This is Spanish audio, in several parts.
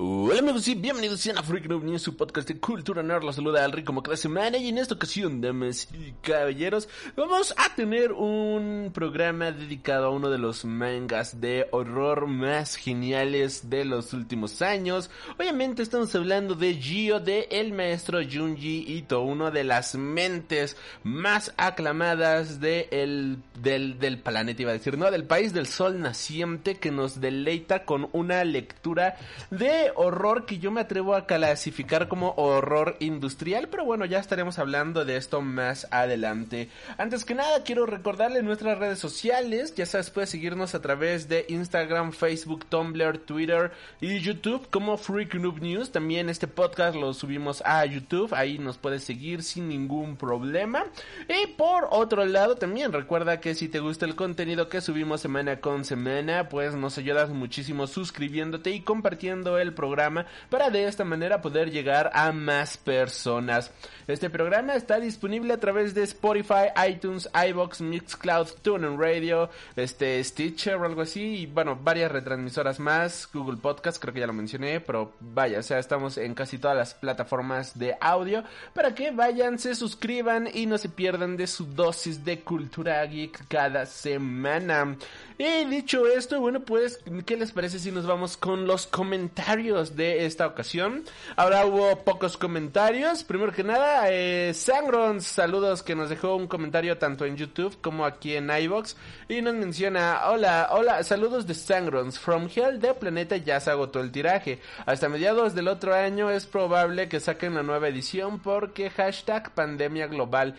Hola amigos y bienvenidos a Freak Noob News, su podcast de cultura nerd. Los saluda Alri como cada semana y en esta ocasión, damas y caballeros, vamos a tener un programa dedicado a uno de los mangas de horror más geniales de los últimos años. Obviamente estamos hablando de Gio de el maestro Junji Ito, una de las mentes más aclamadas de el, del, del planeta, iba a decir, no, del país del sol naciente que nos deleita con una lectura de horror que yo me atrevo a clasificar como horror industrial, pero bueno, ya estaremos hablando de esto más adelante. Antes que nada, quiero recordarle nuestras redes sociales, ya sabes, puedes seguirnos a través de Instagram, Facebook, Tumblr, Twitter y YouTube como Freak Noob News. También este podcast lo subimos a YouTube, ahí nos puedes seguir sin ningún problema. Y por otro lado, también recuerda que si te gusta el contenido que subimos semana con semana, pues nos ayudas muchísimo suscribiéndote y compartiendo el programa para de esta manera poder llegar a más personas. Este programa está disponible a través de Spotify, iTunes, iBox, Mixcloud, TuneIn Radio, este Stitcher o algo así y bueno, varias retransmisoras más, Google Podcast, creo que ya lo mencioné, pero vaya, o sea, estamos en casi todas las plataformas de audio para que vayan, se suscriban y no se pierdan de su dosis de cultura geek cada semana. Y dicho esto, bueno, pues, ¿qué les parece si nos vamos con los comentarios de esta ocasión? Ahora hubo pocos comentarios. Primero que nada, eh, Sangrons, saludos que nos dejó un comentario tanto en YouTube como aquí en iBox. Y nos menciona, hola, hola, saludos de Sangrons. From Hell de Planeta ya se agotó el tiraje. Hasta mediados del otro año es probable que saquen la nueva edición porque hashtag pandemia global.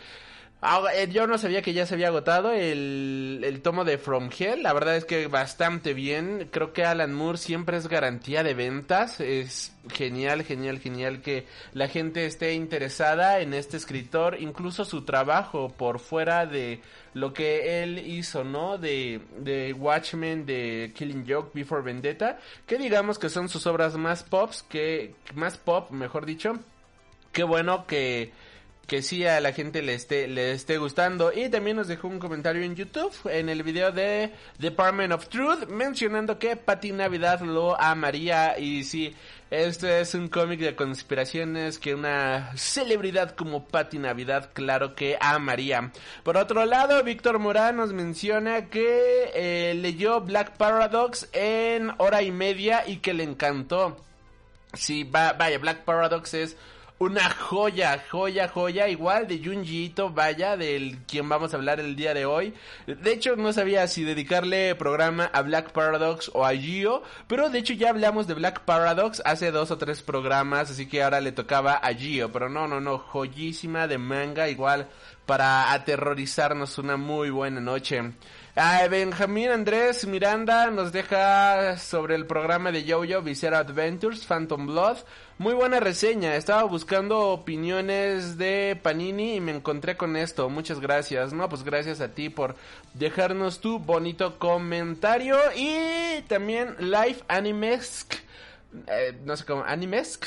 Ah, eh, yo no sabía que ya se había agotado el, el, tomo de From Hell. La verdad es que bastante bien. Creo que Alan Moore siempre es garantía de ventas. Es genial, genial, genial que la gente esté interesada en este escritor. Incluso su trabajo por fuera de lo que él hizo, ¿no? De, de Watchmen, de Killing Joke, Before Vendetta. Que digamos que son sus obras más pops, que, más pop, mejor dicho. Qué bueno que que sí a la gente le esté, le esté gustando. Y también nos dejó un comentario en YouTube, en el video de Department of Truth, mencionando que Patty Navidad lo amaría. Y sí, este es un cómic de conspiraciones que una celebridad como Patty Navidad, claro que amaría. Por otro lado, Víctor Morán nos menciona que eh, leyó Black Paradox en hora y media y que le encantó. Sí, va, vaya, Black Paradox es una joya, joya, joya, igual de Junji Ito, vaya, del quien vamos a hablar el día de hoy. De hecho, no sabía si dedicarle programa a Black Paradox o a Gio, pero de hecho ya hablamos de Black Paradox hace dos o tres programas, así que ahora le tocaba a Gio, pero no, no, no, joyísima de manga, igual para aterrorizarnos una muy buena noche. Benjamín Andrés Miranda nos deja sobre el programa de Jojo Viscera Adventures, Phantom Blood. Muy buena reseña. Estaba buscando opiniones de Panini y me encontré con esto. Muchas gracias. No, pues gracias a ti por dejarnos tu bonito comentario. Y también Live Animesk. Eh, no sé cómo. Animesk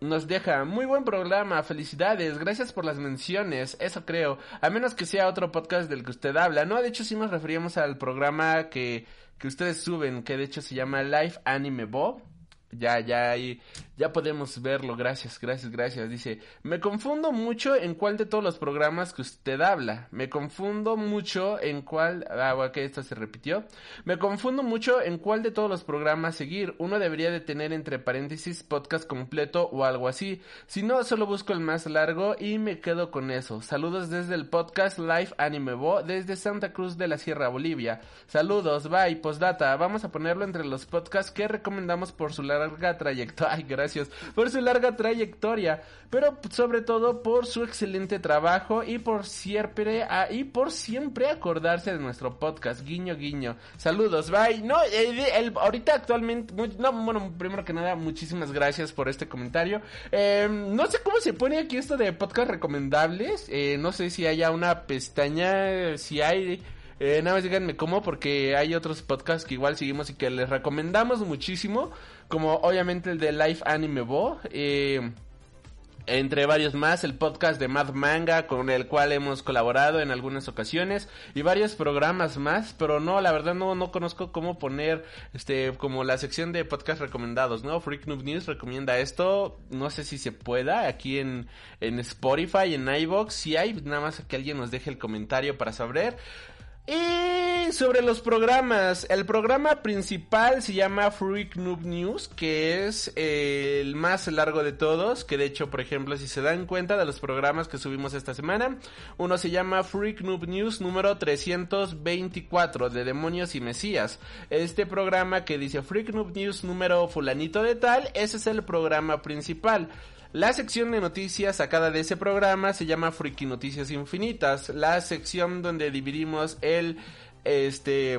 nos deja. Muy buen programa, felicidades, gracias por las menciones, eso creo, a menos que sea otro podcast del que usted habla, no, de hecho sí nos referíamos al programa que, que ustedes suben, que de hecho se llama Live Anime Bob, ya, ya ahí Ya podemos verlo, gracias, gracias, gracias. Dice, me confundo mucho en cuál de todos los programas que usted habla. Me confundo mucho en cuál... Ah, ok, esto se repitió. Me confundo mucho en cuál de todos los programas seguir. Uno debería de tener entre paréntesis podcast completo o algo así. Si no, solo busco el más largo y me quedo con eso. Saludos desde el podcast Live Anime Bo desde Santa Cruz de la Sierra Bolivia. Saludos, bye, postdata. Vamos a ponerlo entre los podcasts que recomendamos por su larga trayectoria. Ay, gracias. Por su larga trayectoria. Pero sobre todo por su excelente trabajo y por siempre, ah, y por siempre acordarse de nuestro podcast. Guiño, guiño. Saludos, bye. No, el, ahorita actualmente, no, bueno, primero que nada, muchísimas gracias por este comentario. Em, no sé cómo se pone aquí esto de podcast recomendables. Eh, no sé si haya una pestaña, si hay eh, nada más díganme cómo, porque hay otros podcasts que igual seguimos y que les recomendamos muchísimo, como obviamente el de Life Anime Bo, eh, entre varios más, el podcast de Mad Manga, con el cual hemos colaborado en algunas ocasiones, y varios programas más, pero no, la verdad no, no conozco cómo poner, este, como la sección de podcast recomendados, ¿no? Freak Noob News recomienda esto, no sé si se pueda, aquí en, en Spotify, en iVoox, si hay, nada más que alguien nos deje el comentario para saber. Y sobre los programas, el programa principal se llama Freak Noob News, que es eh, el más largo de todos, que de hecho, por ejemplo, si se dan cuenta de los programas que subimos esta semana, uno se llama Freak Noob News número 324 de Demonios y Mesías. Este programa que dice Freak Noob News número fulanito de tal, ese es el programa principal. La sección de noticias sacada de ese programa se llama Friki Noticias Infinitas, la sección donde dividimos el este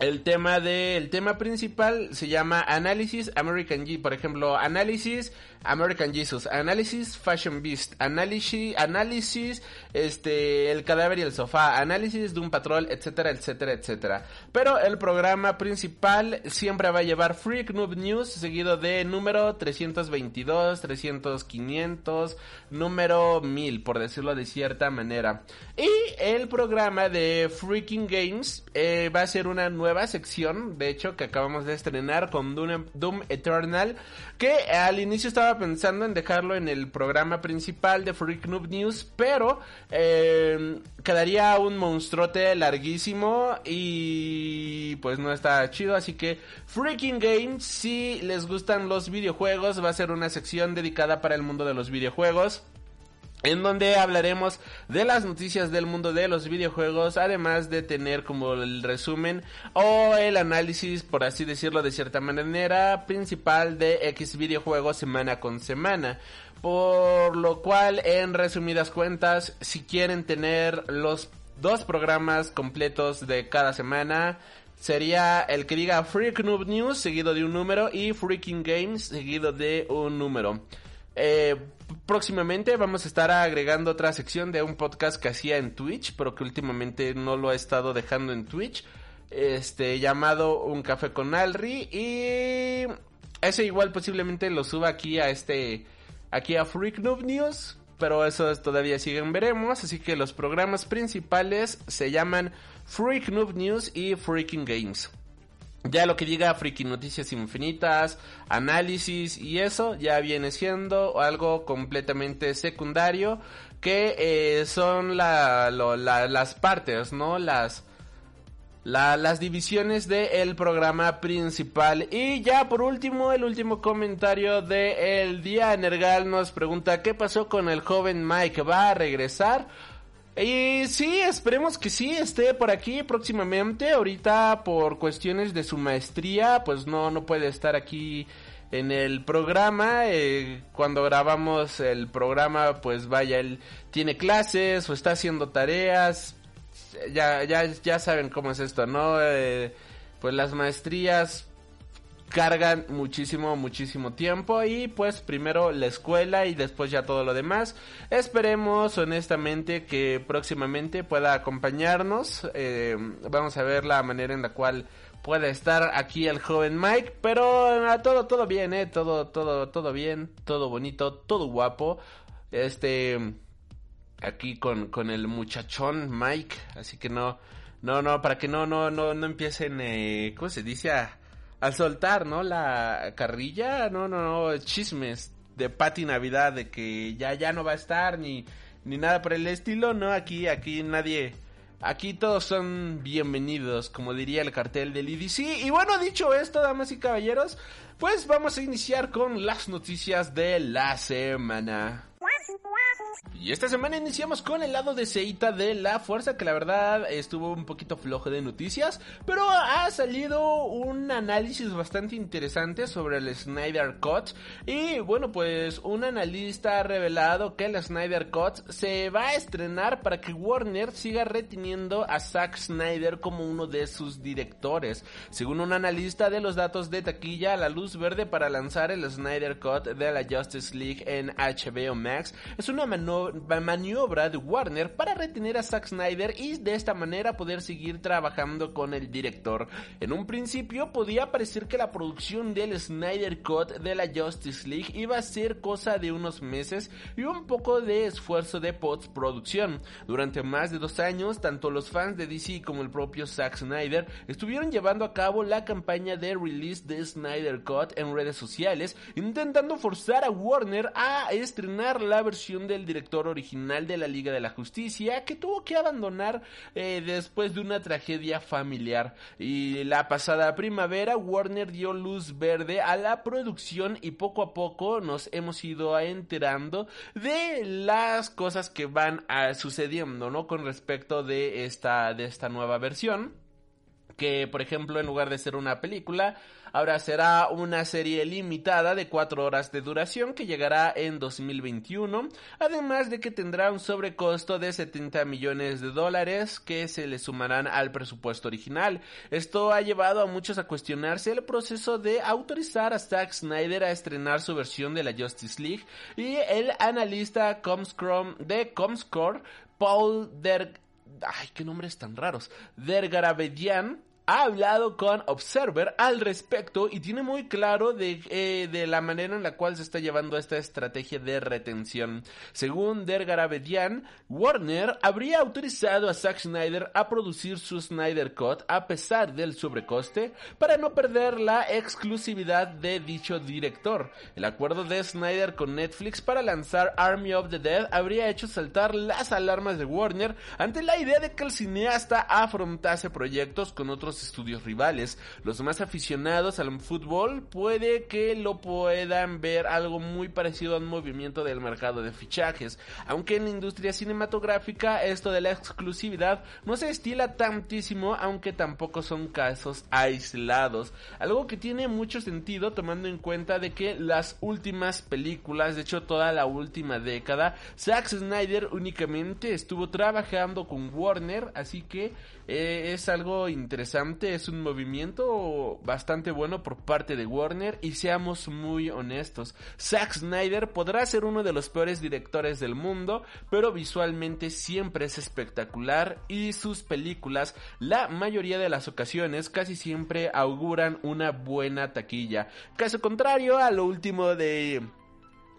el tema de el tema principal se llama Análisis American G, por ejemplo, Análisis American Jesus, Análisis Fashion Beast, Análisis, Análisis, este, El cadáver y el sofá, Análisis de un patrol, etcétera, etcétera, etcétera. Pero el programa principal siempre va a llevar Freak Noob News, seguido de número 322, 300, 500, número 1000, por decirlo de cierta manera. Y el programa de Freaking Games eh, va a ser una nueva sección, de hecho, que acabamos de estrenar con Doom, Doom Eternal, que al inicio estaba pensando en dejarlo en el programa principal de Freak Noob News, pero eh, quedaría un monstruote larguísimo y pues no está chido, así que Freaking Games, si les gustan los videojuegos, va a ser una sección dedicada para el mundo de los videojuegos en donde hablaremos de las noticias del mundo de los videojuegos, además de tener como el resumen o el análisis, por así decirlo de cierta manera, principal de X videojuegos semana con semana. Por lo cual, en resumidas cuentas, si quieren tener los dos programas completos de cada semana, sería el que diga Freak Noob News seguido de un número y Freaking Games seguido de un número. Eh, próximamente vamos a estar agregando otra sección de un podcast que hacía en Twitch, pero que últimamente no lo he estado dejando en Twitch. Este, llamado Un Café con Alri. Y ese igual posiblemente lo suba aquí a este, aquí a Freak Noob News. Pero eso todavía siguen veremos. Así que los programas principales se llaman Freak News y Freaking Games. Ya lo que diga Friki Noticias Infinitas, análisis y eso ya viene siendo algo completamente secundario que eh, son la, las partes, ¿no? Las, las divisiones del programa principal. Y ya por último, el último comentario de el día. Energal nos pregunta, ¿qué pasó con el joven Mike? ¿Va a regresar? Y sí, esperemos que sí esté por aquí próximamente. Ahorita por cuestiones de su maestría, pues no, no puede estar aquí en el programa. Eh, cuando grabamos el programa, pues vaya, él tiene clases o está haciendo tareas. Ya, ya, ya saben cómo es esto, ¿no? Eh, pues las maestrías cargan muchísimo, muchísimo tiempo y pues primero la escuela y después ya todo lo demás. Esperemos honestamente que próximamente pueda acompañarnos. Eh, vamos a ver la manera en la cual pueda estar aquí el joven Mike, pero ah, todo, todo bien, eh, todo, todo, todo bien, todo bonito, todo guapo. Este, aquí con, con el muchachón Mike, así que no, no, no, para que no, no, no, no empiecen, eh, ¿cómo se dice? Al soltar, ¿no? La carrilla, no, no, no, chismes de Pati Navidad de que ya ya no va a estar ni ni nada por el estilo, no, aquí aquí nadie Aquí todos son bienvenidos, como diría el cartel del IDC. Y bueno, dicho esto, damas y caballeros, pues vamos a iniciar con las noticias de la semana. Y esta semana iniciamos con el lado de Seita de la Fuerza, que la verdad estuvo un poquito flojo de noticias, pero ha salido un análisis bastante interesante sobre el Snyder Cut. Y bueno, pues un analista ha revelado que el Snyder Cut se va a estrenar para que Warner siga reteniendo a Zack Snyder como uno de sus directores. Según un analista de los datos de taquilla, la luz verde para lanzar el Snyder Cut de la Justice League en HBO Max es una maniobra de Warner para retener a Zack Snyder y de esta manera poder seguir trabajando con el director. En un principio podía parecer que la producción del Snyder Cut de la Justice League iba a ser cosa de unos meses y un poco de esfuerzo de postproducción. Durante más de dos años, tanto los fans de DC como el propio Zack Snyder estuvieron llevando a cabo la campaña de release de Snyder Cut en redes sociales, intentando forzar a Warner a estrenar la versión del director original de la Liga de la Justicia que tuvo que abandonar eh, después de una tragedia familiar. Y la pasada primavera Warner dio luz verde a la producción y poco a poco nos hemos ido enterando de las cosas que van a, sucediendo, ¿no? Con respecto de esta, de esta nueva versión que por ejemplo en lugar de ser una película Ahora será una serie limitada de 4 horas de duración que llegará en 2021, además de que tendrá un sobrecosto de 70 millones de dólares que se le sumarán al presupuesto original. Esto ha llevado a muchos a cuestionarse el proceso de autorizar a Zack Snyder a estrenar su versión de la Justice League y el analista de Comscore, Paul Der... Ay, qué nombres tan raros. Dergaravedian ha hablado con Observer al respecto y tiene muy claro de, eh, de, la manera en la cual se está llevando esta estrategia de retención. Según Dergar Abedian, Warner habría autorizado a Zack Snyder a producir su Snyder Cut a pesar del sobrecoste para no perder la exclusividad de dicho director. El acuerdo de Snyder con Netflix para lanzar Army of the Dead habría hecho saltar las alarmas de Warner ante la idea de que el cineasta afrontase proyectos con otros estudios rivales. Los más aficionados al fútbol puede que lo puedan ver algo muy parecido a un movimiento del mercado de fichajes, aunque en la industria cinematográfica esto de la exclusividad no se estila tantísimo, aunque tampoco son casos aislados. Algo que tiene mucho sentido tomando en cuenta de que las últimas películas, de hecho toda la última década, Zack Snyder únicamente estuvo trabajando con Warner, así que eh, es algo interesante, es un movimiento bastante bueno por parte de Warner y seamos muy honestos, Zack Snyder podrá ser uno de los peores directores del mundo, pero visualmente siempre es espectacular y sus películas, la mayoría de las ocasiones, casi siempre auguran una buena taquilla. Caso contrario a lo último de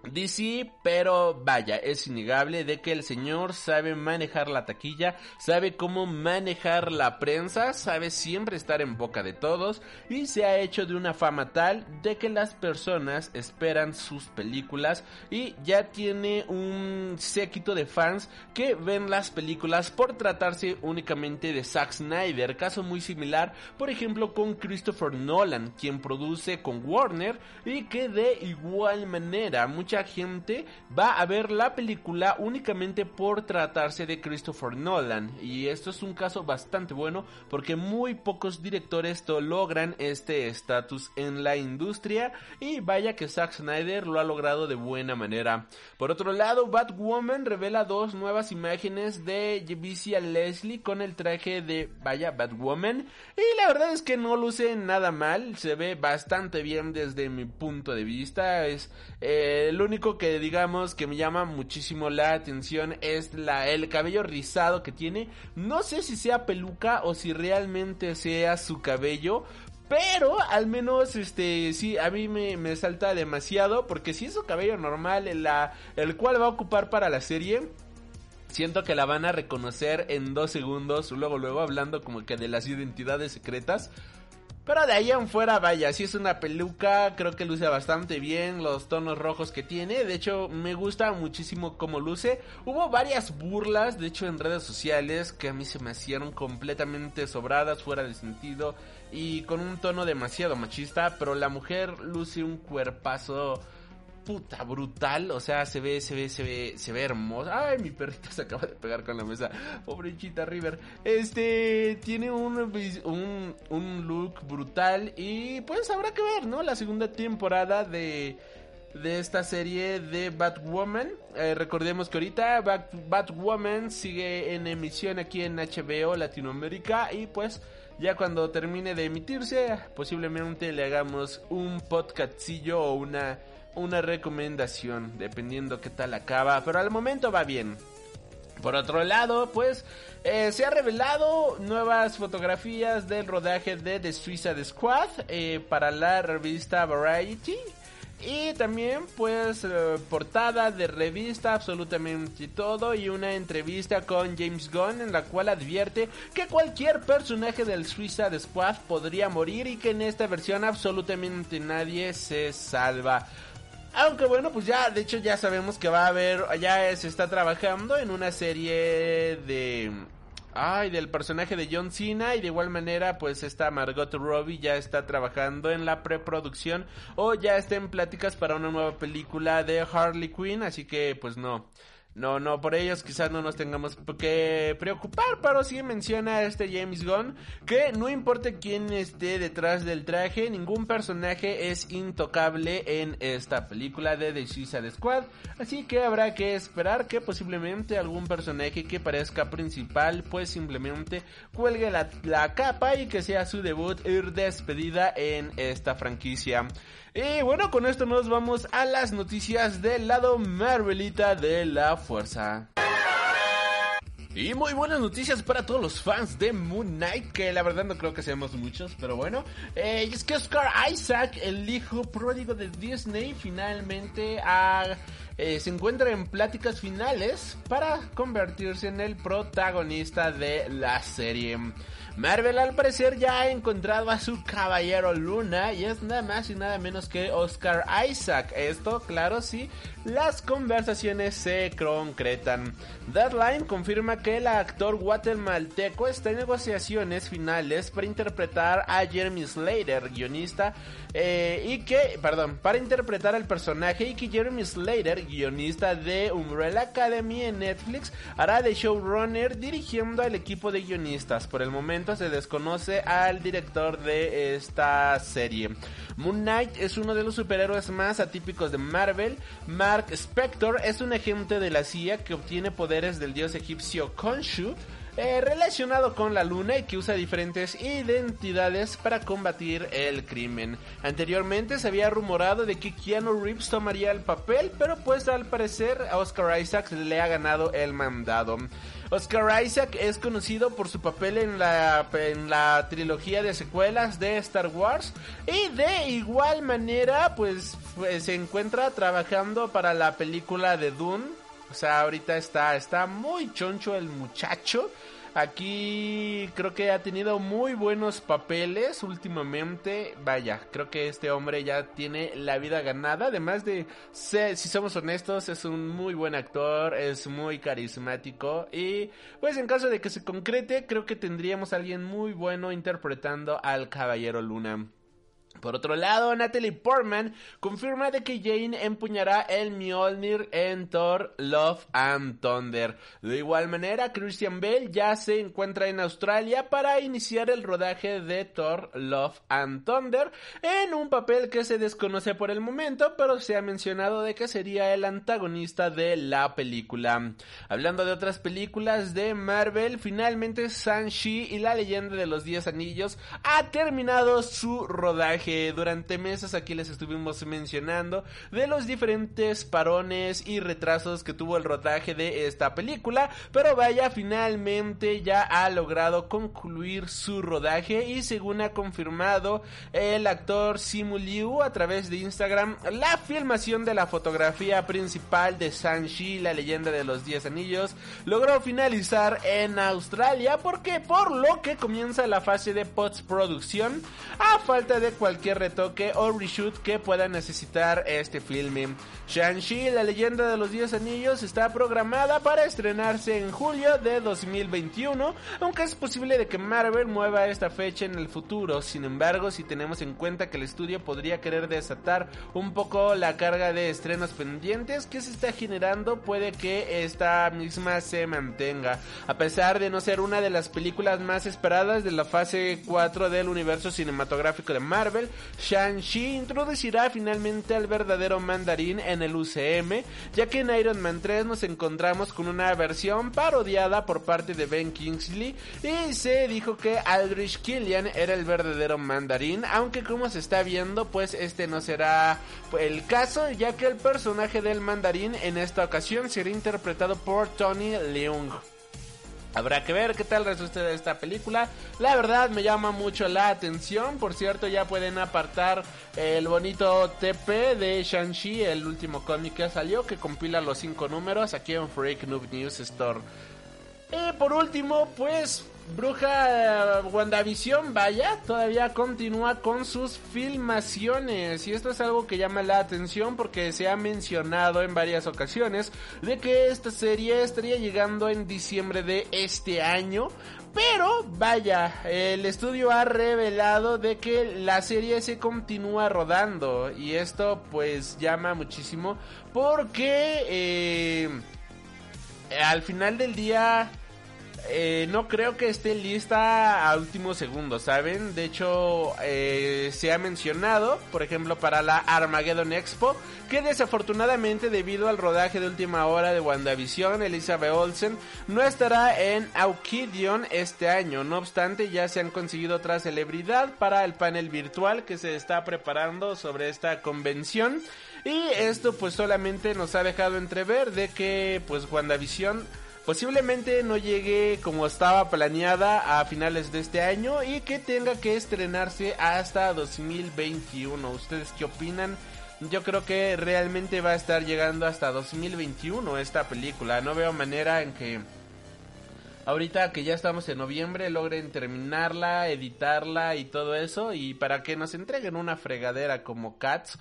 DC, pero vaya, es innegable de que el señor sabe manejar la taquilla, sabe cómo manejar la prensa, sabe siempre estar en boca de todos y se ha hecho de una fama tal de que las personas esperan sus películas y ya tiene un séquito de fans que ven las películas por tratarse únicamente de Zack Snyder, caso muy similar, por ejemplo, con Christopher Nolan, quien produce con Warner y que de igual manera mucha gente va a ver la película únicamente por tratarse de Christopher Nolan. Y esto es un caso bastante bueno porque muy pocos directores logran este estatus en la industria. Y vaya que Zack Snyder lo ha logrado de buena manera. Por otro lado, Batwoman revela dos nuevas imágenes de Vicia Leslie con el traje de, vaya, Batwoman. Y la verdad es que no luce nada mal, se ve bastante bien desde mi punto de vista. Es eh, el único que digamos que me llama muchísimo la atención es la, el cabello rizado que tiene. No sé si sea peluca o si realmente sea su cabello. Pero al menos, este, sí, a mí me, salta demasiado. Porque si es su cabello normal, la, el cual va a ocupar para la serie. Siento que la van a reconocer en dos segundos. Luego, luego hablando como que de las identidades secretas. Pero de ahí en fuera, vaya, si es una peluca, creo que luce bastante bien los tonos rojos que tiene. De hecho, me gusta muchísimo cómo luce. Hubo varias burlas, de hecho, en redes sociales que a mí se me hicieron completamente sobradas, fuera de sentido y con un tono demasiado machista. Pero la mujer luce un cuerpazo puta brutal, o sea, se ve, se ve, se ve, se ve hermosa. Ay, mi perrita se acaba de pegar con la mesa. Pobrechita River. Este tiene un, un, un look brutal y pues habrá que ver, ¿no? La segunda temporada de de esta serie de Batwoman. Eh, recordemos que ahorita Batwoman sigue en emisión aquí en HBO Latinoamérica y pues ya cuando termine de emitirse posiblemente le hagamos un podcastillo o una una recomendación, dependiendo qué tal acaba, pero al momento va bien. Por otro lado, pues eh, se ha revelado nuevas fotografías del rodaje de The Suicide Squad eh, para la revista Variety. Y también pues eh, portada de revista absolutamente todo y una entrevista con James Gunn en la cual advierte que cualquier personaje del Suicide Squad podría morir y que en esta versión absolutamente nadie se salva. Aunque bueno, pues ya, de hecho ya sabemos que va a haber, ya se está trabajando en una serie de... Ay, del personaje de John Cena y de igual manera pues esta Margot Robbie ya está trabajando en la preproducción o ya está en pláticas para una nueva película de Harley Quinn, así que pues no. No, no, por ellos quizás no nos tengamos que preocupar, pero sí menciona este James Gunn que no importa quién esté detrás del traje, ningún personaje es intocable en esta película de The Suicide Squad, así que habrá que esperar que posiblemente algún personaje que parezca principal pues simplemente cuelgue la, la capa y que sea su debut ir despedida en esta franquicia. Y bueno, con esto nos vamos a las noticias del lado Marvelita de la fuerza. Y muy buenas noticias para todos los fans de Moon Knight, que la verdad no creo que seamos muchos, pero bueno. Eh, es que Oscar Isaac, el hijo pródigo de Disney, finalmente eh, se encuentra en pláticas finales para convertirse en el protagonista de la serie. Marvel al parecer ya ha encontrado a su caballero Luna y es nada más y nada menos que Oscar Isaac. Esto, claro, sí, las conversaciones se concretan. Deadline confirma que el actor guatemalteco está en negociaciones finales para interpretar a Jeremy Slater, guionista, eh, y que, perdón, para interpretar al personaje y que Jeremy Slater, guionista de Umbrella Academy en Netflix, hará de showrunner dirigiendo al equipo de guionistas. Por el momento se desconoce al director de esta serie. Moon Knight es uno de los superhéroes más atípicos de Marvel. Mark Spector es un agente de la CIA que obtiene poderes del dios egipcio Khonshu. Eh, relacionado con la luna y que usa diferentes identidades para combatir el crimen. Anteriormente se había rumorado de que Keanu Reeves tomaría el papel, pero pues al parecer Oscar Isaac le ha ganado el mandado. Oscar Isaac es conocido por su papel en la, en la trilogía de secuelas de Star Wars y de igual manera pues, pues se encuentra trabajando para la película de Dune. O sea, ahorita está, está muy choncho el muchacho. Aquí creo que ha tenido muy buenos papeles últimamente. Vaya, creo que este hombre ya tiene la vida ganada. Además de, si somos honestos, es un muy buen actor, es muy carismático. Y pues en caso de que se concrete, creo que tendríamos a alguien muy bueno interpretando al Caballero Luna. Por otro lado, Natalie Portman confirma de que Jane empuñará el Mjolnir en Thor Love and Thunder. De igual manera, Christian Bale ya se encuentra en Australia para iniciar el rodaje de Thor Love and Thunder en un papel que se desconoce por el momento, pero se ha mencionado de que sería el antagonista de la película. Hablando de otras películas de Marvel, finalmente Shang-Chi y la leyenda de los Diez Anillos ha terminado su rodaje Durante meses aquí les estuvimos mencionando de los diferentes parones y retrasos que tuvo el rodaje de esta película, pero vaya, finalmente ya ha logrado concluir su rodaje y según ha confirmado el actor Simu Liu a través de Instagram, la filmación de la fotografía principal de Shang-Chi, la leyenda de los 10 anillos, logró finalizar en Australia porque por lo que comienza la fase de postproducción a falta de cualquier retoque o reshoot que pueda necesitar este filme. Shang-Chi, la leyenda de los 10 anillos, está programada para estrenarse en julio de 2021, aunque es posible de que Marvel mueva esta fecha en el futuro. Sin embargo, si tenemos en cuenta que el estudio podría querer desatar un poco la carga de estrenos pendientes que se está generando, puede que esta misma se mantenga. A pesar de no ser una de las películas más esperadas de la fase 4 del universo cinematográfico de Marvel, Shang-Chi introducirá finalmente al verdadero mandarín en el UCM, ya que en Iron Man 3 nos encontramos con una versión parodiada por parte de Ben Kingsley y se dijo que Aldrich Killian era el verdadero mandarín, aunque como se está viendo, pues este no será el caso, ya que el personaje del mandarín en esta ocasión será interpretado por Tony Leung. Habrá que ver qué tal resulta esta película. La verdad me llama mucho la atención. Por cierto, ya pueden apartar el bonito TP de Shang-Chi, el último cómic que salió, que compila los cinco números aquí en Freak Noob News Store. Y por último, pues Bruja WandaVision, vaya, todavía continúa con sus filmaciones. Y esto es algo que llama la atención porque se ha mencionado en varias ocasiones de que esta serie estaría llegando en diciembre de este año. Pero vaya, el estudio ha revelado de que la serie se continúa rodando. Y esto pues llama muchísimo porque eh, al final del día eh, no creo que esté lista a último segundo, ¿saben? De hecho, eh, se ha mencionado, por ejemplo, para la Armageddon Expo, que desafortunadamente debido al rodaje de última hora de WandaVision, Elizabeth Olsen no estará en Aukidion este año. No obstante, ya se han conseguido otra celebridad para el panel virtual que se está preparando sobre esta convención. Y esto pues solamente nos ha dejado entrever de que pues WandaVision posiblemente no llegue como estaba planeada a finales de este año y que tenga que estrenarse hasta 2021. ¿Ustedes qué opinan? Yo creo que realmente va a estar llegando hasta 2021 esta película. No veo manera en que ahorita que ya estamos en noviembre logren terminarla, editarla y todo eso y para que nos entreguen una fregadera como Cats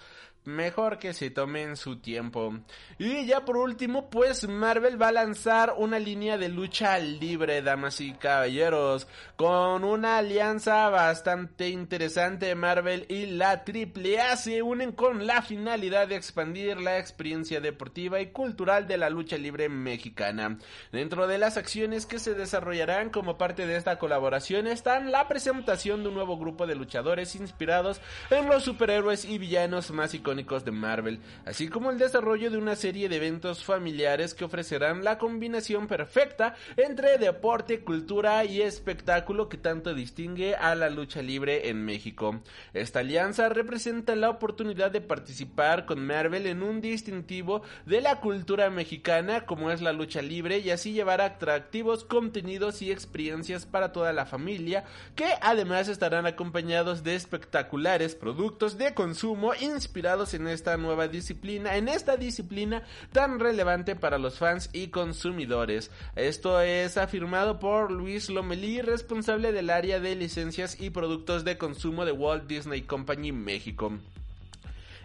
mejor que se tomen su tiempo. Y ya por último, pues Marvel va a lanzar una línea de lucha libre, damas y caballeros, con una alianza bastante interesante. Marvel y la AAA se unen con la finalidad de expandir la experiencia deportiva y cultural de la lucha libre mexicana. Dentro de las acciones que se desarrollarán como parte de esta colaboración están la presentación de un nuevo grupo de luchadores inspirados en los superhéroes y villanos más icónicos de Marvel, así como el desarrollo de una serie de eventos familiares que ofrecerán la combinación perfecta entre deporte, cultura y espectáculo que tanto distingue a la lucha libre en México. Esta alianza representa la oportunidad de participar con Marvel en un distintivo de la cultura mexicana como es la lucha libre y así llevar atractivos contenidos y experiencias para toda la familia que además estarán acompañados de espectaculares productos de consumo inspirados en esta nueva disciplina, en esta disciplina tan relevante para los fans y consumidores. Esto es afirmado por Luis Lomelí, responsable del área de licencias y productos de consumo de Walt Disney Company México.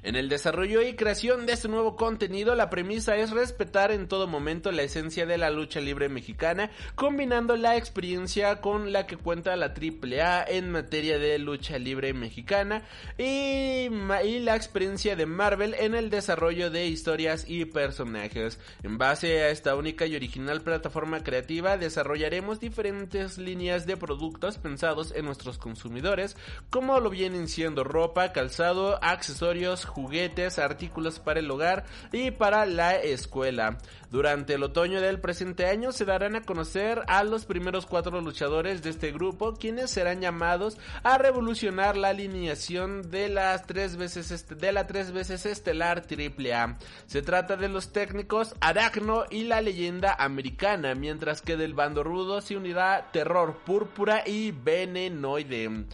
En el desarrollo y creación de este nuevo contenido, la premisa es respetar en todo momento la esencia de la lucha libre mexicana, combinando la experiencia con la que cuenta la AAA en materia de lucha libre mexicana y, y la experiencia de Marvel en el desarrollo de historias y personajes. En base a esta única y original plataforma creativa, desarrollaremos diferentes líneas de productos pensados en nuestros consumidores, como lo vienen siendo ropa, calzado, accesorios, juguetes, artículos para el hogar y para la escuela. Durante el otoño del presente año se darán a conocer a los primeros cuatro luchadores de este grupo, quienes serán llamados a revolucionar la alineación de las tres veces de la tres veces estelar AAA. Se trata de los técnicos Aracno y la leyenda americana, mientras que del bando rudo se unirá Terror Púrpura y Venenoide.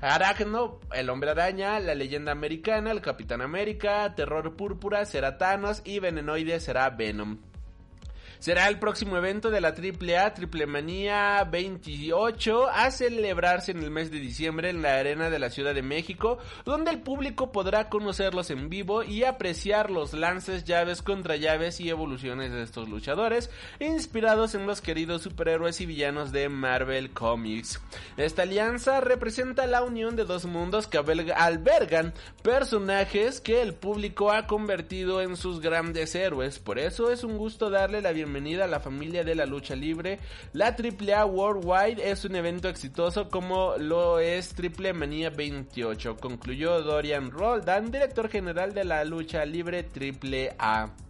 Aracno, el hombre araña, la leyenda americana, el Capitán América, Terror Púrpura será Thanos y Venenoide será Venom. Será el próximo evento de la AAA Triple Manía 28 a celebrarse en el mes de diciembre en la Arena de la Ciudad de México, donde el público podrá conocerlos en vivo y apreciar los lances, llaves, contra llaves y evoluciones de estos luchadores, inspirados en los queridos superhéroes y villanos de Marvel Comics. Esta alianza representa la unión de dos mundos que albergan personajes que el público ha convertido en sus grandes héroes. Por eso es un gusto darle la bienvenida bienvenida a la familia de la lucha libre. La AAA Worldwide es un evento exitoso como lo es Triple Manía 28, concluyó Dorian Roldan, director general de la lucha libre AAA.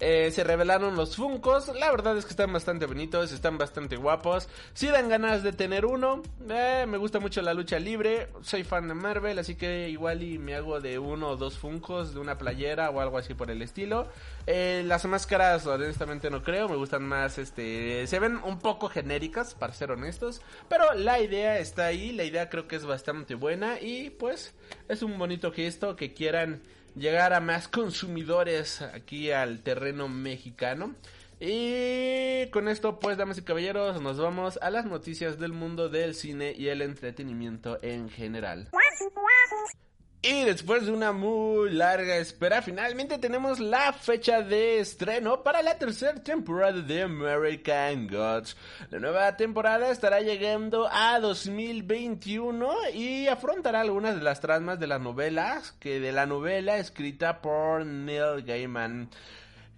Eh, se revelaron los Funcos. La verdad es que están bastante bonitos, están bastante guapos. Si dan ganas de tener uno. Eh, me gusta mucho la lucha libre. Soy fan de Marvel, así que igual y me hago de uno o dos Funcos, de una playera o algo así por el estilo. Eh, las máscaras, honestamente no creo. Me gustan más, este. Se ven un poco genéricas, para ser honestos. Pero la idea está ahí. La idea creo que es bastante buena. Y pues es un bonito gesto que quieran llegar a más consumidores aquí al terreno mexicano. Y con esto, pues, damas y caballeros, nos vamos a las noticias del mundo del cine y el entretenimiento en general. Y después de una muy larga espera, finalmente tenemos la fecha de estreno para la tercera temporada de American Gods. La nueva temporada estará llegando a 2021 y afrontará algunas de las tramas de las novelas, que de la novela escrita por Neil Gaiman.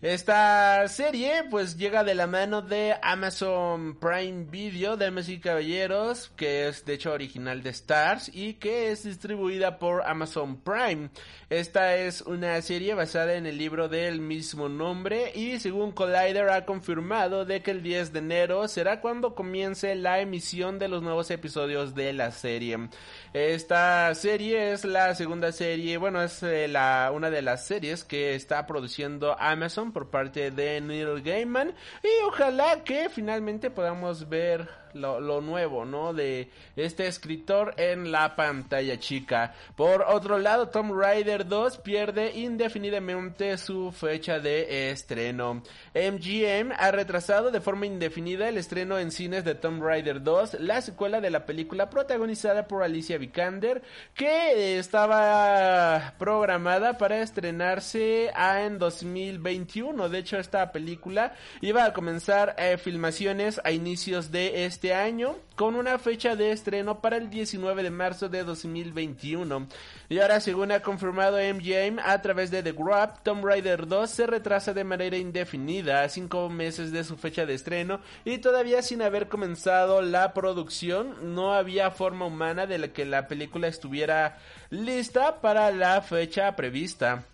Esta serie pues llega de la mano de Amazon Prime Video, damas y caballeros, que es de hecho original de Stars y que es distribuida por Amazon Prime. Esta es una serie basada en el libro del mismo nombre y según Collider ha confirmado de que el 10 de enero será cuando comience la emisión de los nuevos episodios de la serie. Esta serie es la segunda serie, bueno, es eh, la una de las series que está produciendo Amazon por parte de Neil Gaiman. Y ojalá que finalmente podamos ver lo, nuevo, ¿no? De este escritor en la pantalla chica. Por otro lado, Tom Raider 2 pierde indefinidamente su fecha de estreno. MGM ha retrasado de forma indefinida el estreno en cines de Tom Raider 2, la secuela de la película protagonizada por Alicia Vikander, que estaba programada para estrenarse en 2021. De hecho, esta película iba a comenzar eh, filmaciones a inicios de este este año con una fecha de estreno para el 19 de marzo de 2021. Y ahora, según ha confirmado MGM a través de The Grab, Tomb Raider 2 se retrasa de manera indefinida a cinco meses de su fecha de estreno y todavía sin haber comenzado la producción, no había forma humana de la que la película estuviera lista para la fecha prevista.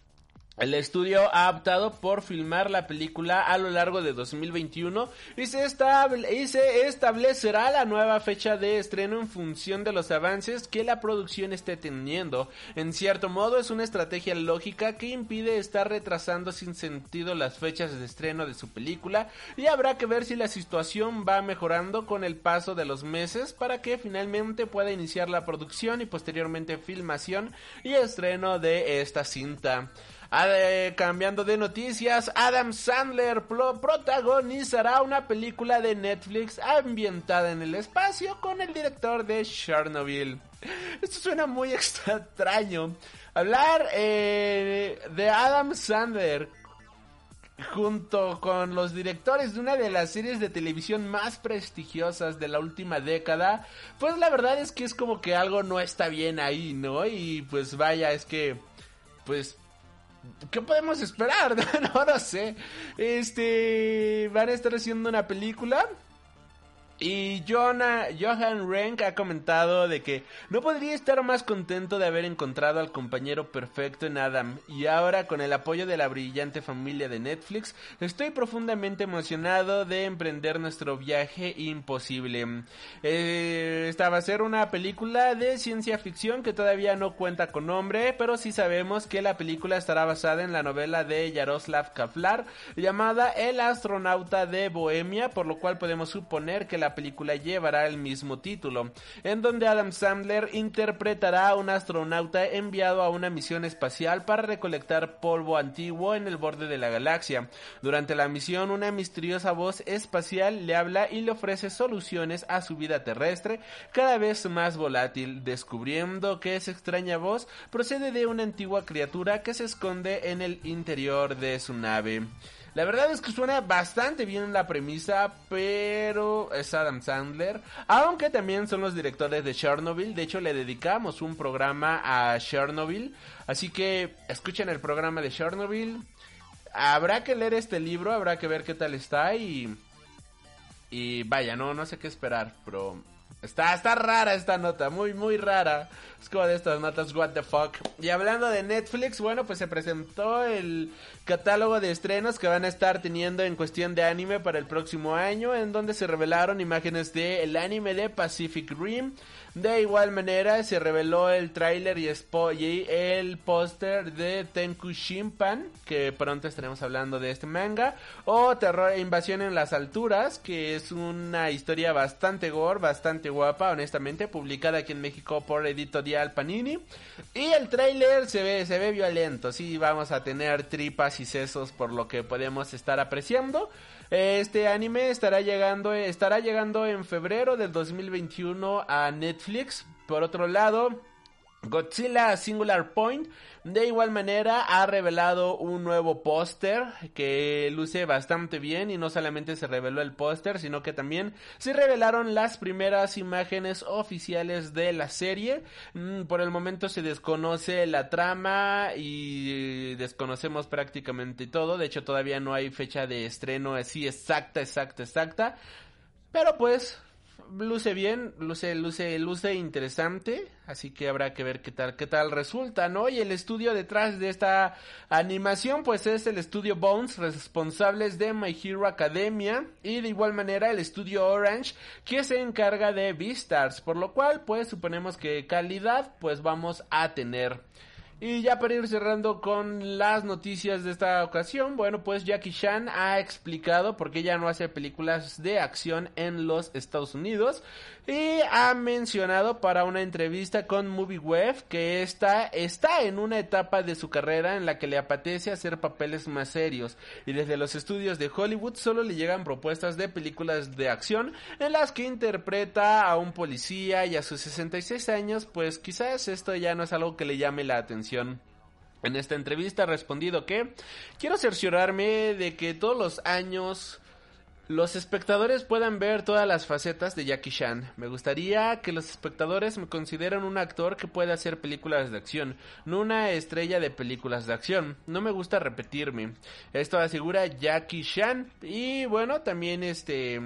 El estudio ha optado por filmar la película a lo largo de 2021 y se, establecerá la nueva fecha de estreno en función de los avances que la producción esté teniendo. En cierto modo es una estrategia lógica que impide estar retrasando sin sentido las fechas de estreno de su película y habrá que ver si la situación va mejorando con el paso de los meses para que finalmente pueda iniciar la producción y posteriormente filmación y estreno de esta cinta. Cambiando de noticias, Adam Sandler protagonizará una película de Netflix ambientada en el espacio con el director de Chernobyl. Esto suena muy extraño. Hablar eh, de Adam Sandler junto con los directores de una de las series de televisión más prestigiosas de la última década, pues la verdad es que es como que algo no está bien ahí, ¿no? Y pues vaya, es que, pues ¿Qué podemos esperar? no, lo sé. Este. Van a estar haciendo una película. Y Jonah, Johan Renk ha comentado de que no podría estar más contento de haber encontrado al compañero perfecto en Adam y ahora con el apoyo de la brillante familia de Netflix estoy profundamente emocionado de emprender nuestro viaje imposible. Eh, esta va a ser una película de ciencia ficción que todavía no cuenta con nombre, pero sí sabemos que la película estará basada en la novela de Yaroslav Kaflar llamada El astronauta de Bohemia, por lo cual podemos suponer que la la película llevará el mismo título, en donde Adam Sandler interpretará a un astronauta enviado a una misión espacial para recolectar polvo antiguo en el borde de la galaxia. Durante la misión, una misteriosa voz espacial le habla y le ofrece soluciones a su vida terrestre cada vez más volátil, descubriendo que esa extraña voz procede de una antigua criatura que se esconde en el interior de su nave. La verdad es que suena bastante bien la premisa, pero es Adam Sandler. Aunque también son los directores de Chernobyl. De hecho, le dedicamos un programa a Chernobyl. Así que escuchen el programa de Chernobyl. Habrá que leer este libro, habrá que ver qué tal está y... Y vaya, no, no sé qué esperar, pero Está, está rara esta nota, muy, muy rara. Es como de estas notas, what the fuck. Y hablando de Netflix, bueno, pues se presentó el catálogo de estrenos que van a estar teniendo en cuestión de anime para el próximo año, en donde se revelaron imágenes de el anime de Pacific Rim. De igual manera, se reveló el tráiler y, el póster de Tenku Shimpan, que pronto estaremos hablando de este manga. O Terror e Invasión en las Alturas, que es una historia bastante gore, bastante guapa, honestamente, publicada aquí en México por Editorial Panini. Y el tráiler se ve, se ve violento, sí, vamos a tener tripas y sesos por lo que podemos estar apreciando. Este anime estará llegando, estará llegando en febrero del 2021 a Netflix. Por otro lado, Godzilla Singular Point de igual manera ha revelado un nuevo póster que luce bastante bien y no solamente se reveló el póster sino que también se revelaron las primeras imágenes oficiales de la serie. Mm, por el momento se desconoce la trama y desconocemos prácticamente todo. De hecho todavía no hay fecha de estreno así exacta, exacta, exacta. Pero pues luce bien, luce, luce, luce interesante, así que habrá que ver qué tal, qué tal resulta, ¿no? Y el estudio detrás de esta animación, pues es el estudio Bones, responsables de My Hero Academia, y de igual manera el estudio Orange, que se encarga de Beastars, por lo cual, pues suponemos que calidad, pues vamos a tener. Y ya para ir cerrando con las noticias de esta ocasión, bueno, pues Jackie Chan ha explicado por qué ya no hace películas de acción en los Estados Unidos. Y ha mencionado para una entrevista con MovieWeb que esta está en una etapa de su carrera en la que le apetece hacer papeles más serios. Y desde los estudios de Hollywood solo le llegan propuestas de películas de acción en las que interpreta a un policía y a sus 66 años pues quizás esto ya no es algo que le llame la atención en esta entrevista ha respondido que quiero cerciorarme de que todos los años los espectadores puedan ver todas las facetas de Jackie Chan. Me gustaría que los espectadores me consideren un actor que puede hacer películas de acción, no una estrella de películas de acción. No me gusta repetirme. Esto asegura Jackie Chan y bueno, también este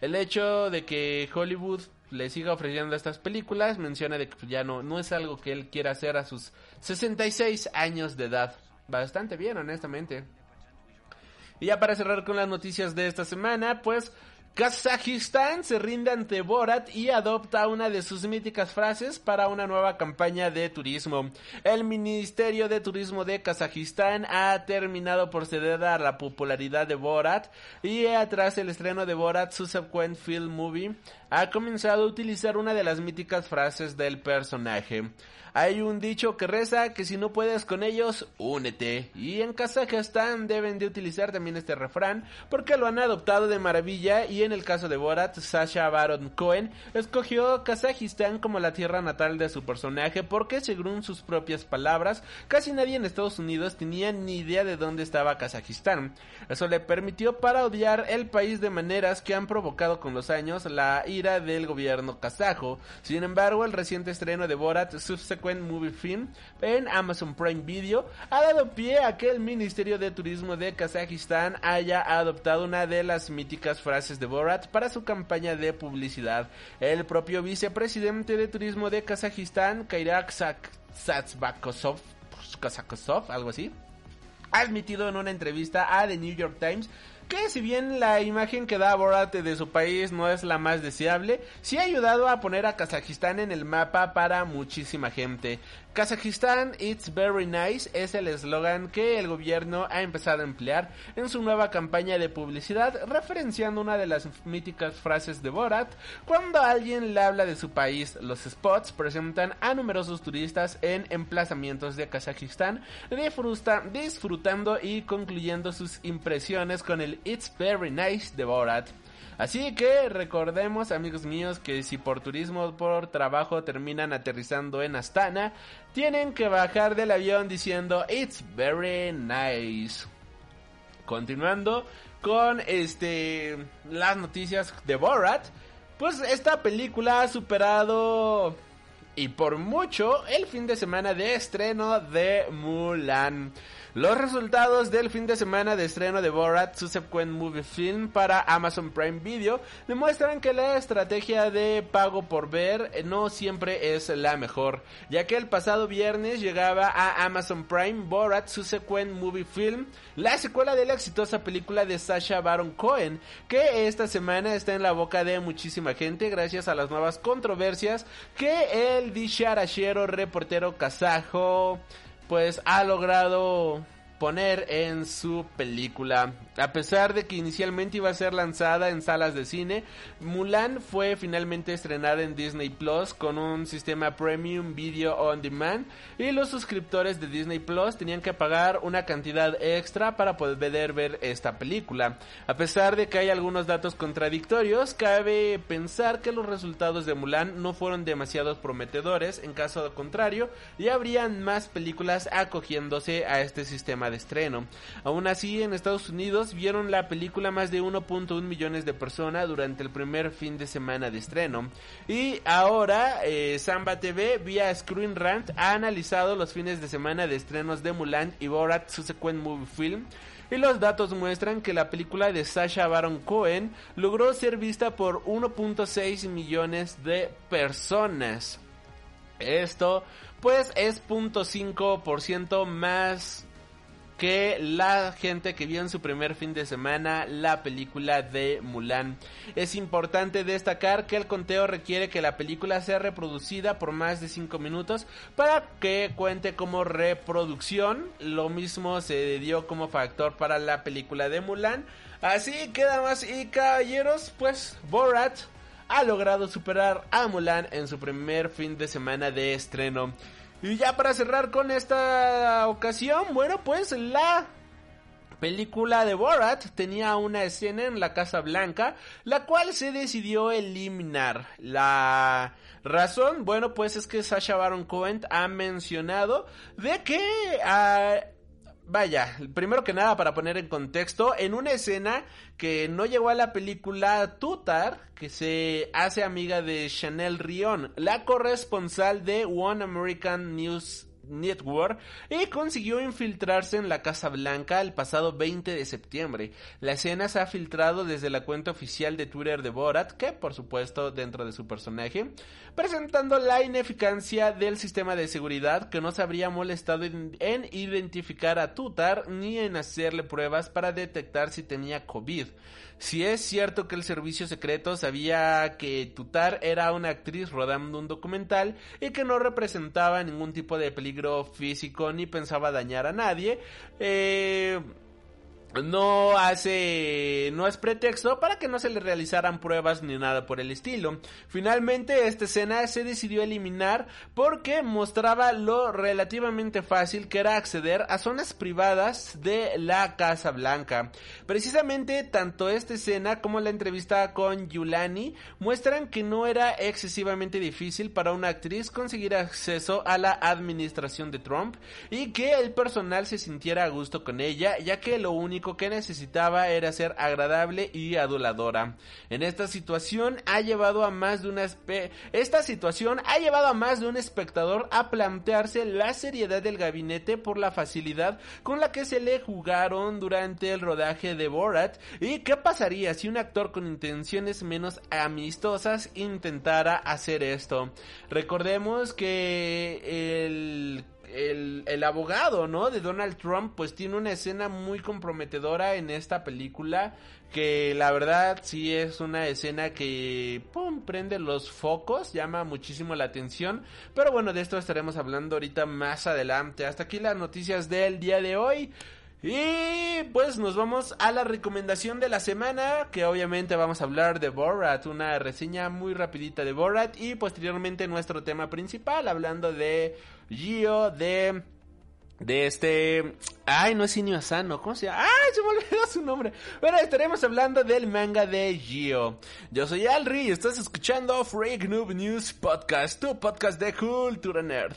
el hecho de que Hollywood le siga ofreciendo estas películas, menciona de que pues, ya no, no es algo que él quiera hacer a sus 66 años de edad. Bastante bien, honestamente. Y ya para cerrar con las noticias de esta semana, pues Kazajistán se rinde ante Borat y adopta una de sus míticas frases para una nueva campaña de turismo. El Ministerio de Turismo de Kazajistán ha terminado por ceder a la popularidad de Borat y tras el estreno de Borat Subsequent Film Movie ha comenzado a utilizar una de las míticas frases del personaje. Hay un dicho que reza que si no puedes con ellos, únete. Y en Kazajistán deben de utilizar también este refrán porque lo han adoptado de maravilla y en el caso de Borat, Sasha Baron Cohen escogió Kazajistán como la tierra natal de su personaje porque según sus propias palabras, casi nadie en Estados Unidos tenía ni idea de dónde estaba Kazajistán. Eso le permitió parodiar el país de maneras que han provocado con los años la ira del gobierno kazajo. Sin embargo, el reciente estreno de Borat Movie Film en Amazon Prime Video ha dado pie a que el Ministerio de Turismo de Kazajistán haya adoptado una de las míticas frases de Borat para su campaña de publicidad. El propio vicepresidente de turismo de Kazajistán, Kairak Satsbakosov, Kazakosov, algo así, ha admitido en una entrevista a The New York Times que si bien la imagen que da Borat de su país no es la más deseable, sí ha ayudado a poner a Kazajistán en el mapa para muchísima gente. Kazajistán It's Very Nice es el eslogan que el gobierno ha empezado a emplear en su nueva campaña de publicidad, referenciando una de las míticas frases de Borat. Cuando alguien le habla de su país, los spots presentan a numerosos turistas en emplazamientos de Kazajistán, disfrutando y concluyendo sus impresiones con el It's Very Nice de Borat. Así que recordemos, amigos míos, que si por turismo o por trabajo terminan aterrizando en Astana, tienen que bajar del avión diciendo It's very nice. Continuando con este las noticias de Borat, pues esta película ha superado y por mucho el fin de semana de estreno de Mulan. Los resultados del fin de semana de estreno de Borat Subsequent Movie Film para Amazon Prime Video demuestran que la estrategia de pago por ver no siempre es la mejor, ya que el pasado viernes llegaba a Amazon Prime Borat Subsequent Movie Film, la secuela de la exitosa película de Sasha Baron Cohen, que esta semana está en la boca de muchísima gente gracias a las nuevas controversias que el dicharachero reportero kazajo pues ha logrado en su película. A pesar de que inicialmente iba a ser lanzada en salas de cine, Mulan fue finalmente estrenada en Disney Plus con un sistema Premium Video On Demand y los suscriptores de Disney Plus tenían que pagar una cantidad extra para poder ver esta película. A pesar de que hay algunos datos contradictorios, cabe pensar que los resultados de Mulan no fueron demasiado prometedores, en caso contrario, ya habrían más películas acogiéndose a este sistema estreno. Aún así, en Estados Unidos vieron la película más de 1.1 millones de personas durante el primer fin de semana de estreno. Y ahora, eh, Samba TV vía Screen Rant ha analizado los fines de semana de estrenos de Mulan y Borat Subsequent Movie Film. Y los datos muestran que la película de Sasha Baron Cohen logró ser vista por 1.6 millones de personas. Esto pues es 0.5% más que la gente que vio en su primer fin de semana la película de Mulan. Es importante destacar que el conteo requiere que la película sea reproducida por más de 5 minutos para que cuente como reproducción. Lo mismo se dio como factor para la película de Mulan. Así que damas y caballeros, pues Borat ha logrado superar a Mulan en su primer fin de semana de estreno. Y ya para cerrar con esta ocasión, bueno, pues la película de Borat tenía una escena en la Casa Blanca, la cual se decidió eliminar. La razón, bueno, pues es que Sasha Baron Cohen ha mencionado de que ah, Vaya, primero que nada para poner en contexto, en una escena que no llegó a la película Tutar, que se hace amiga de Chanel Rion, la corresponsal de One American News Network y consiguió infiltrarse en la Casa Blanca el pasado 20 de septiembre. La escena se ha filtrado desde la cuenta oficial de Twitter de Borat, que por supuesto dentro de su personaje, presentando la ineficacia del sistema de seguridad que no se habría molestado en, en identificar a Tutar ni en hacerle pruebas para detectar si tenía COVID. Si es cierto que el servicio secreto sabía que Tutar era una actriz rodando un documental y que no representaba ningún tipo de peligro físico ni pensaba dañar a nadie, eh, no hace, no es pretexto para que no se le realizaran pruebas ni nada por el estilo. Finalmente esta escena se decidió eliminar porque mostraba lo relativamente fácil que era acceder a zonas privadas de la Casa Blanca. Precisamente tanto esta escena como la entrevista con Yulani muestran que no era excesivamente difícil para una actriz conseguir acceso a la administración de Trump y que el personal se sintiera a gusto con ella ya que lo único que necesitaba era ser agradable y aduladora. En esta situación ha llevado a más de una esta situación ha llevado a más de un espectador a plantearse la seriedad del gabinete por la facilidad con la que se le jugaron durante el rodaje de Borat y qué pasaría si un actor con intenciones menos amistosas intentara hacer esto. Recordemos que el el, abogado, ¿no? De Donald Trump, pues tiene una escena muy comprometedora en esta película. Que la verdad sí es una escena que, pum, prende los focos, llama muchísimo la atención. Pero bueno, de esto estaremos hablando ahorita más adelante. Hasta aquí las noticias del día de hoy. Y pues nos vamos a la recomendación de la semana, que obviamente vamos a hablar de Borat, una reseña muy rapidita de Borat y posteriormente nuestro tema principal, hablando de Gio, de... De este... Ay, no es Inio Asano, ¿cómo se llama? Ay, se me olvidó su nombre. Bueno, estaremos hablando del manga de Gio. Yo soy Alri y estás escuchando Freak Noob News Podcast, tu podcast de cultura nerd.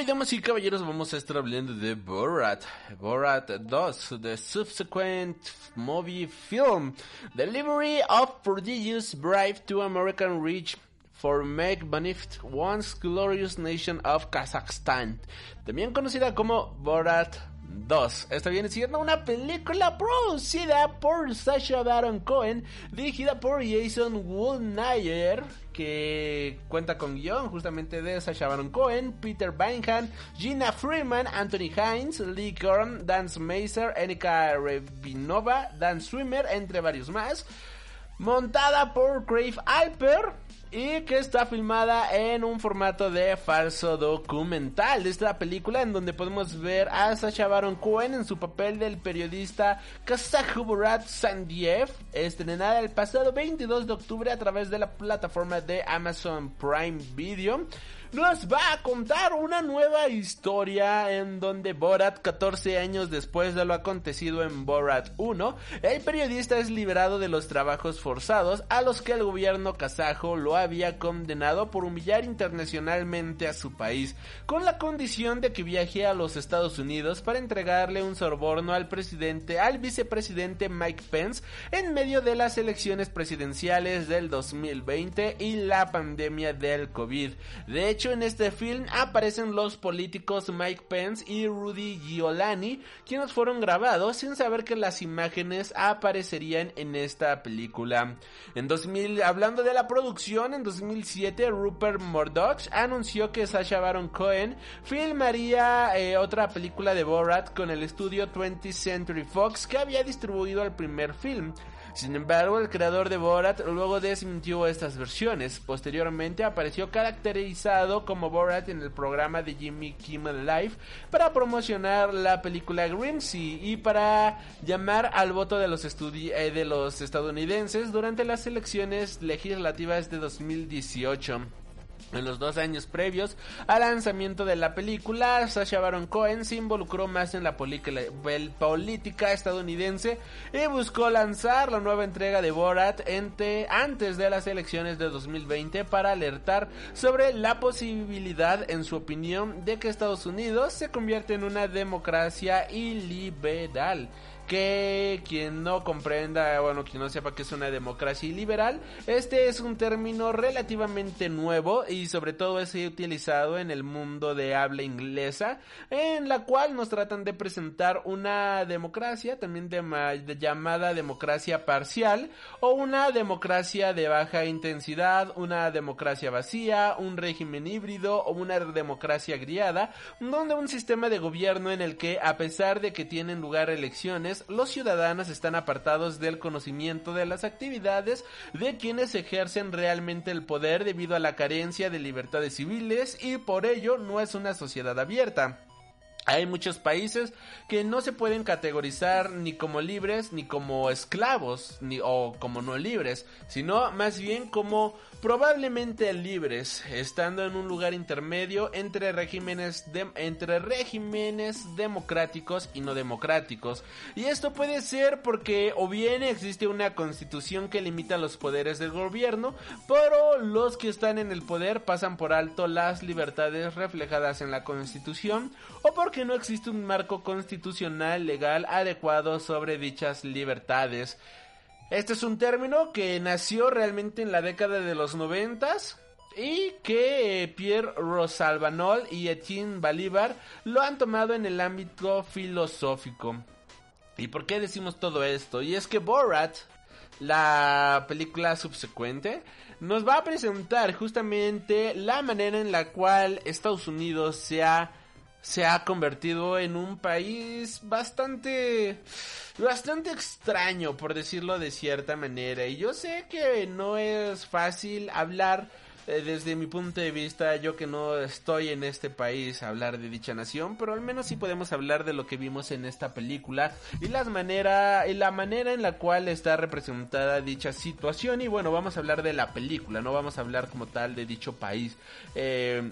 Hoy, damas y caballeros, vamos a estar hablando de Borat, Borat 2, the subsequent movie film, Delivery of Prodigious Bribe to American Rich for Make Beneath Once Glorious Nation of Kazakhstan, también conocida como Borat 2. Esta viene siendo una película producida por Sacha Baron Cohen, dirigida por Jason Woolnayer, que cuenta con guion justamente de Sacha Baron Cohen, Peter Bainhan, Gina Freeman, Anthony Hines, Lee Korn, Dan Mazer, Erika Revinova, Dan Swimmer, entre varios más. Montada por Crave Alper y que está filmada en un formato de falso documental de esta película en donde podemos ver a Sacha Baron Cohen en su papel del periodista Kazakh Burat Sandiev, estrenada el pasado 22 de octubre a través de la plataforma de Amazon Prime Video nos va a contar una nueva historia en donde Borat, 14 años después de lo acontecido en Borat 1, el periodista es liberado de los trabajos forzados a los que el gobierno kazajo lo había condenado por humillar internacionalmente a su país, con la condición de que viaje a los Estados Unidos para entregarle un soborno al presidente, al vicepresidente Mike Pence en medio de las elecciones presidenciales del 2020 y la pandemia del COVID. De hecho, en este film aparecen los políticos Mike Pence y Rudy Giuliani, quienes fueron grabados sin saber que las imágenes aparecerían en esta película. En 2000, hablando de la producción, en 2007 Rupert Murdoch anunció que Sacha Baron Cohen filmaría eh, otra película de Borat con el estudio 20th Century Fox que había distribuido el primer film. Sin embargo, el creador de Borat luego desmintió estas versiones. Posteriormente apareció caracterizado como Borat en el programa de Jimmy Kimmel Live para promocionar la película Grimsey y para llamar al voto de los, eh, de los estadounidenses durante las elecciones legislativas de 2018. En los dos años previos al lanzamiento de la película, Sacha Baron Cohen se involucró más en la política estadounidense y buscó lanzar la nueva entrega de Borat antes de las elecciones de 2020 para alertar sobre la posibilidad, en su opinión, de que Estados Unidos se convierta en una democracia iliberal que quien no comprenda, bueno, quien no sepa que es una democracia liberal, este es un término relativamente nuevo y sobre todo es utilizado en el mundo de habla inglesa, en la cual nos tratan de presentar una democracia, también llamada democracia parcial, o una democracia de baja intensidad, una democracia vacía, un régimen híbrido o una democracia griada, donde un sistema de gobierno en el que a pesar de que tienen lugar elecciones, los ciudadanos están apartados del conocimiento de las actividades de quienes ejercen realmente el poder debido a la carencia de libertades civiles y por ello no es una sociedad abierta. Hay muchos países que no se pueden categorizar ni como libres ni como esclavos ni o como no libres, sino más bien como probablemente libres, estando en un lugar intermedio entre regímenes de, entre regímenes democráticos y no democráticos. Y esto puede ser porque o bien existe una constitución que limita los poderes del gobierno, pero los que están en el poder pasan por alto las libertades reflejadas en la constitución, o porque no existe un marco constitucional legal adecuado sobre dichas libertades. Este es un término que nació realmente en la década de los noventas y que eh, Pierre Rosalbanol y Etienne Balívar lo han tomado en el ámbito filosófico. ¿Y por qué decimos todo esto? Y es que Borat, la película subsecuente, nos va a presentar justamente la manera en la cual Estados Unidos se ha se ha convertido en un país bastante bastante extraño por decirlo de cierta manera. Y yo sé que no es fácil hablar eh, desde mi punto de vista yo que no estoy en este país hablar de dicha nación pero al menos sí podemos hablar de lo que vimos en esta película y las manera y la manera en la cual está representada dicha situación. Y bueno vamos a hablar de la película no vamos a hablar como tal de dicho país. Eh,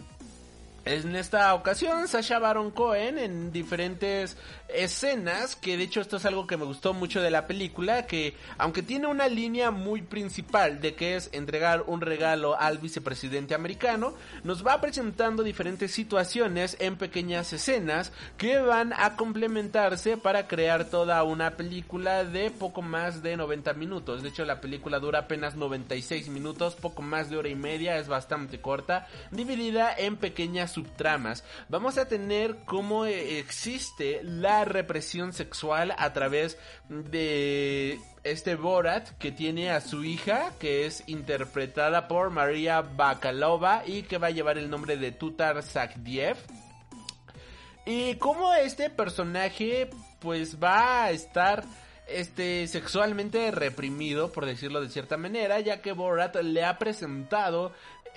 en esta ocasión, Sasha Baron Cohen en diferentes escenas, que de hecho esto es algo que me gustó mucho de la película, que aunque tiene una línea muy principal de que es entregar un regalo al vicepresidente americano, nos va presentando diferentes situaciones en pequeñas escenas que van a complementarse para crear toda una película de poco más de 90 minutos. De hecho la película dura apenas 96 minutos, poco más de hora y media, es bastante corta, dividida en pequeñas Vamos a tener cómo eh, existe la represión sexual a través de este Borat que tiene a su hija que es interpretada por María Bakalova y que va a llevar el nombre de Tutar Sakdiev. Y cómo este personaje pues va a estar este sexualmente reprimido por decirlo de cierta manera ya que Borat le ha presentado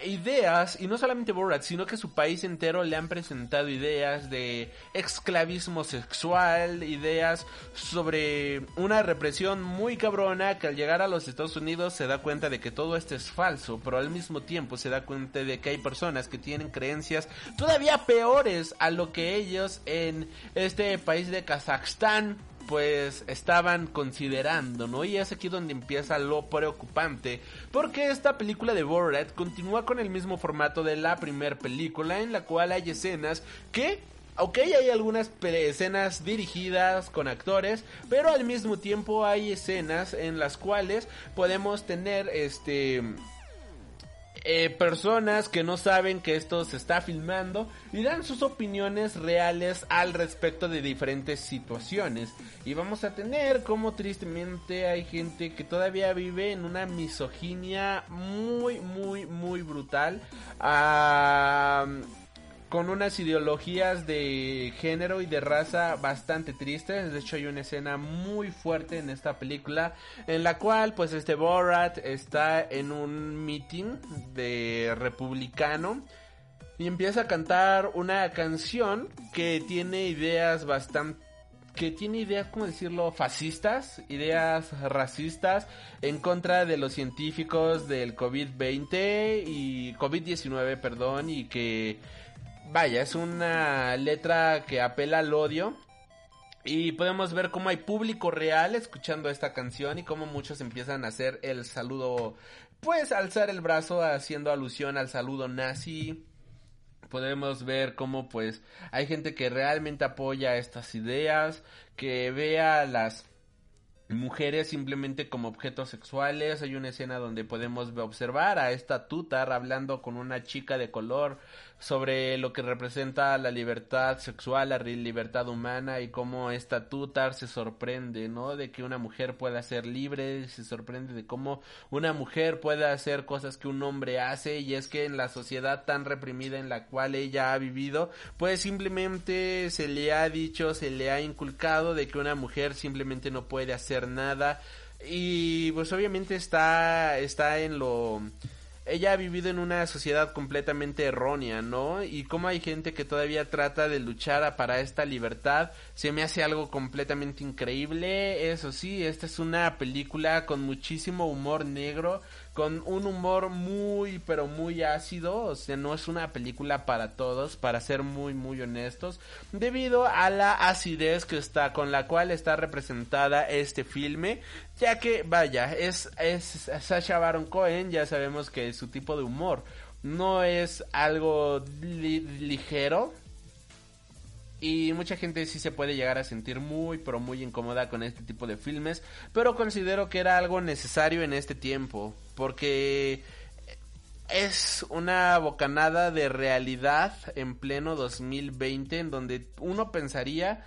ideas, y no solamente Borat, sino que su país entero le han presentado ideas de esclavismo sexual, ideas sobre una represión muy cabrona que al llegar a los Estados Unidos se da cuenta de que todo esto es falso, pero al mismo tiempo se da cuenta de que hay personas que tienen creencias todavía peores a lo que ellos en este país de Kazajstán pues estaban considerando, ¿no? Y es aquí donde empieza lo preocupante, porque esta película de Borat continúa con el mismo formato de la primera película, en la cual hay escenas que Ok, hay algunas escenas dirigidas con actores, pero al mismo tiempo hay escenas en las cuales podemos tener este eh, personas que no saben que esto se está filmando y dan sus opiniones reales al respecto de diferentes situaciones. Y vamos a tener como tristemente hay gente que todavía vive en una misoginia muy, muy, muy brutal. Ah con unas ideologías de género y de raza bastante tristes. De hecho, hay una escena muy fuerte en esta película en la cual, pues, este Borat está en un meeting de republicano y empieza a cantar una canción que tiene ideas bastante que tiene ideas, ¿cómo decirlo?, fascistas, ideas racistas en contra de los científicos del COVID-20 y COVID-19, perdón, y que vaya, es una letra que apela al odio. Y podemos ver cómo hay público real escuchando esta canción y cómo muchos empiezan a hacer el saludo, pues alzar el brazo haciendo alusión al saludo nazi. Podemos ver cómo pues hay gente que realmente apoya estas ideas, que vea las mujeres simplemente como objetos sexuales. Hay una escena donde podemos observar a esta tutar hablando con una chica de color sobre lo que representa la libertad sexual, la libertad humana y cómo esta tutar se sorprende, ¿no? De que una mujer pueda ser libre, se sorprende de cómo una mujer puede hacer cosas que un hombre hace y es que en la sociedad tan reprimida en la cual ella ha vivido, pues simplemente se le ha dicho, se le ha inculcado de que una mujer simplemente no puede hacer nada y pues obviamente está está en lo ella ha vivido en una sociedad completamente errónea, ¿no? Y cómo hay gente que todavía trata de luchar para esta libertad, se me hace algo completamente increíble. Eso sí, esta es una película con muchísimo humor negro, con un humor muy, pero muy ácido, o sea, no es una película para todos, para ser muy, muy honestos, debido a la acidez que está, con la cual está representada este filme, ya que, vaya, es, es Sasha Baron Cohen, ya sabemos que su tipo de humor no es algo ligero, y mucha gente sí se puede llegar a sentir muy pero muy incómoda con este tipo de filmes, pero considero que era algo necesario en este tiempo, porque es una bocanada de realidad en pleno 2020 en donde uno pensaría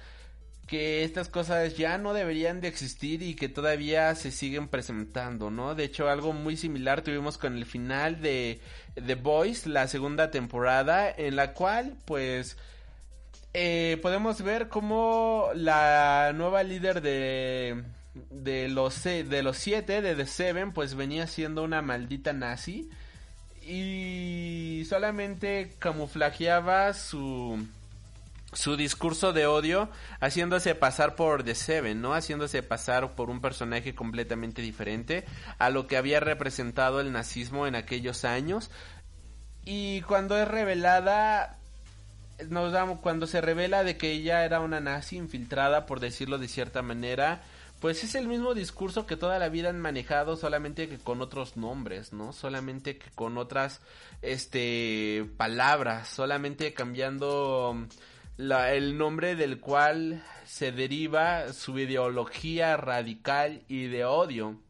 que estas cosas ya no deberían de existir y que todavía se siguen presentando, ¿no? De hecho, algo muy similar tuvimos con el final de The Boys, la segunda temporada, en la cual, pues, eh, podemos ver cómo la nueva líder de de los de los siete de The Seven pues venía siendo una maldita nazi y solamente camuflajeaba su su discurso de odio haciéndose pasar por The Seven, ¿no? Haciéndose pasar por un personaje completamente diferente a lo que había representado el nazismo en aquellos años. Y cuando es revelada, nos damos cuando se revela de que ella era una nazi infiltrada por decirlo de cierta manera pues es el mismo discurso que toda la vida han manejado solamente que con otros nombres no solamente que con otras este palabras solamente cambiando la, el nombre del cual se deriva su ideología radical y de odio.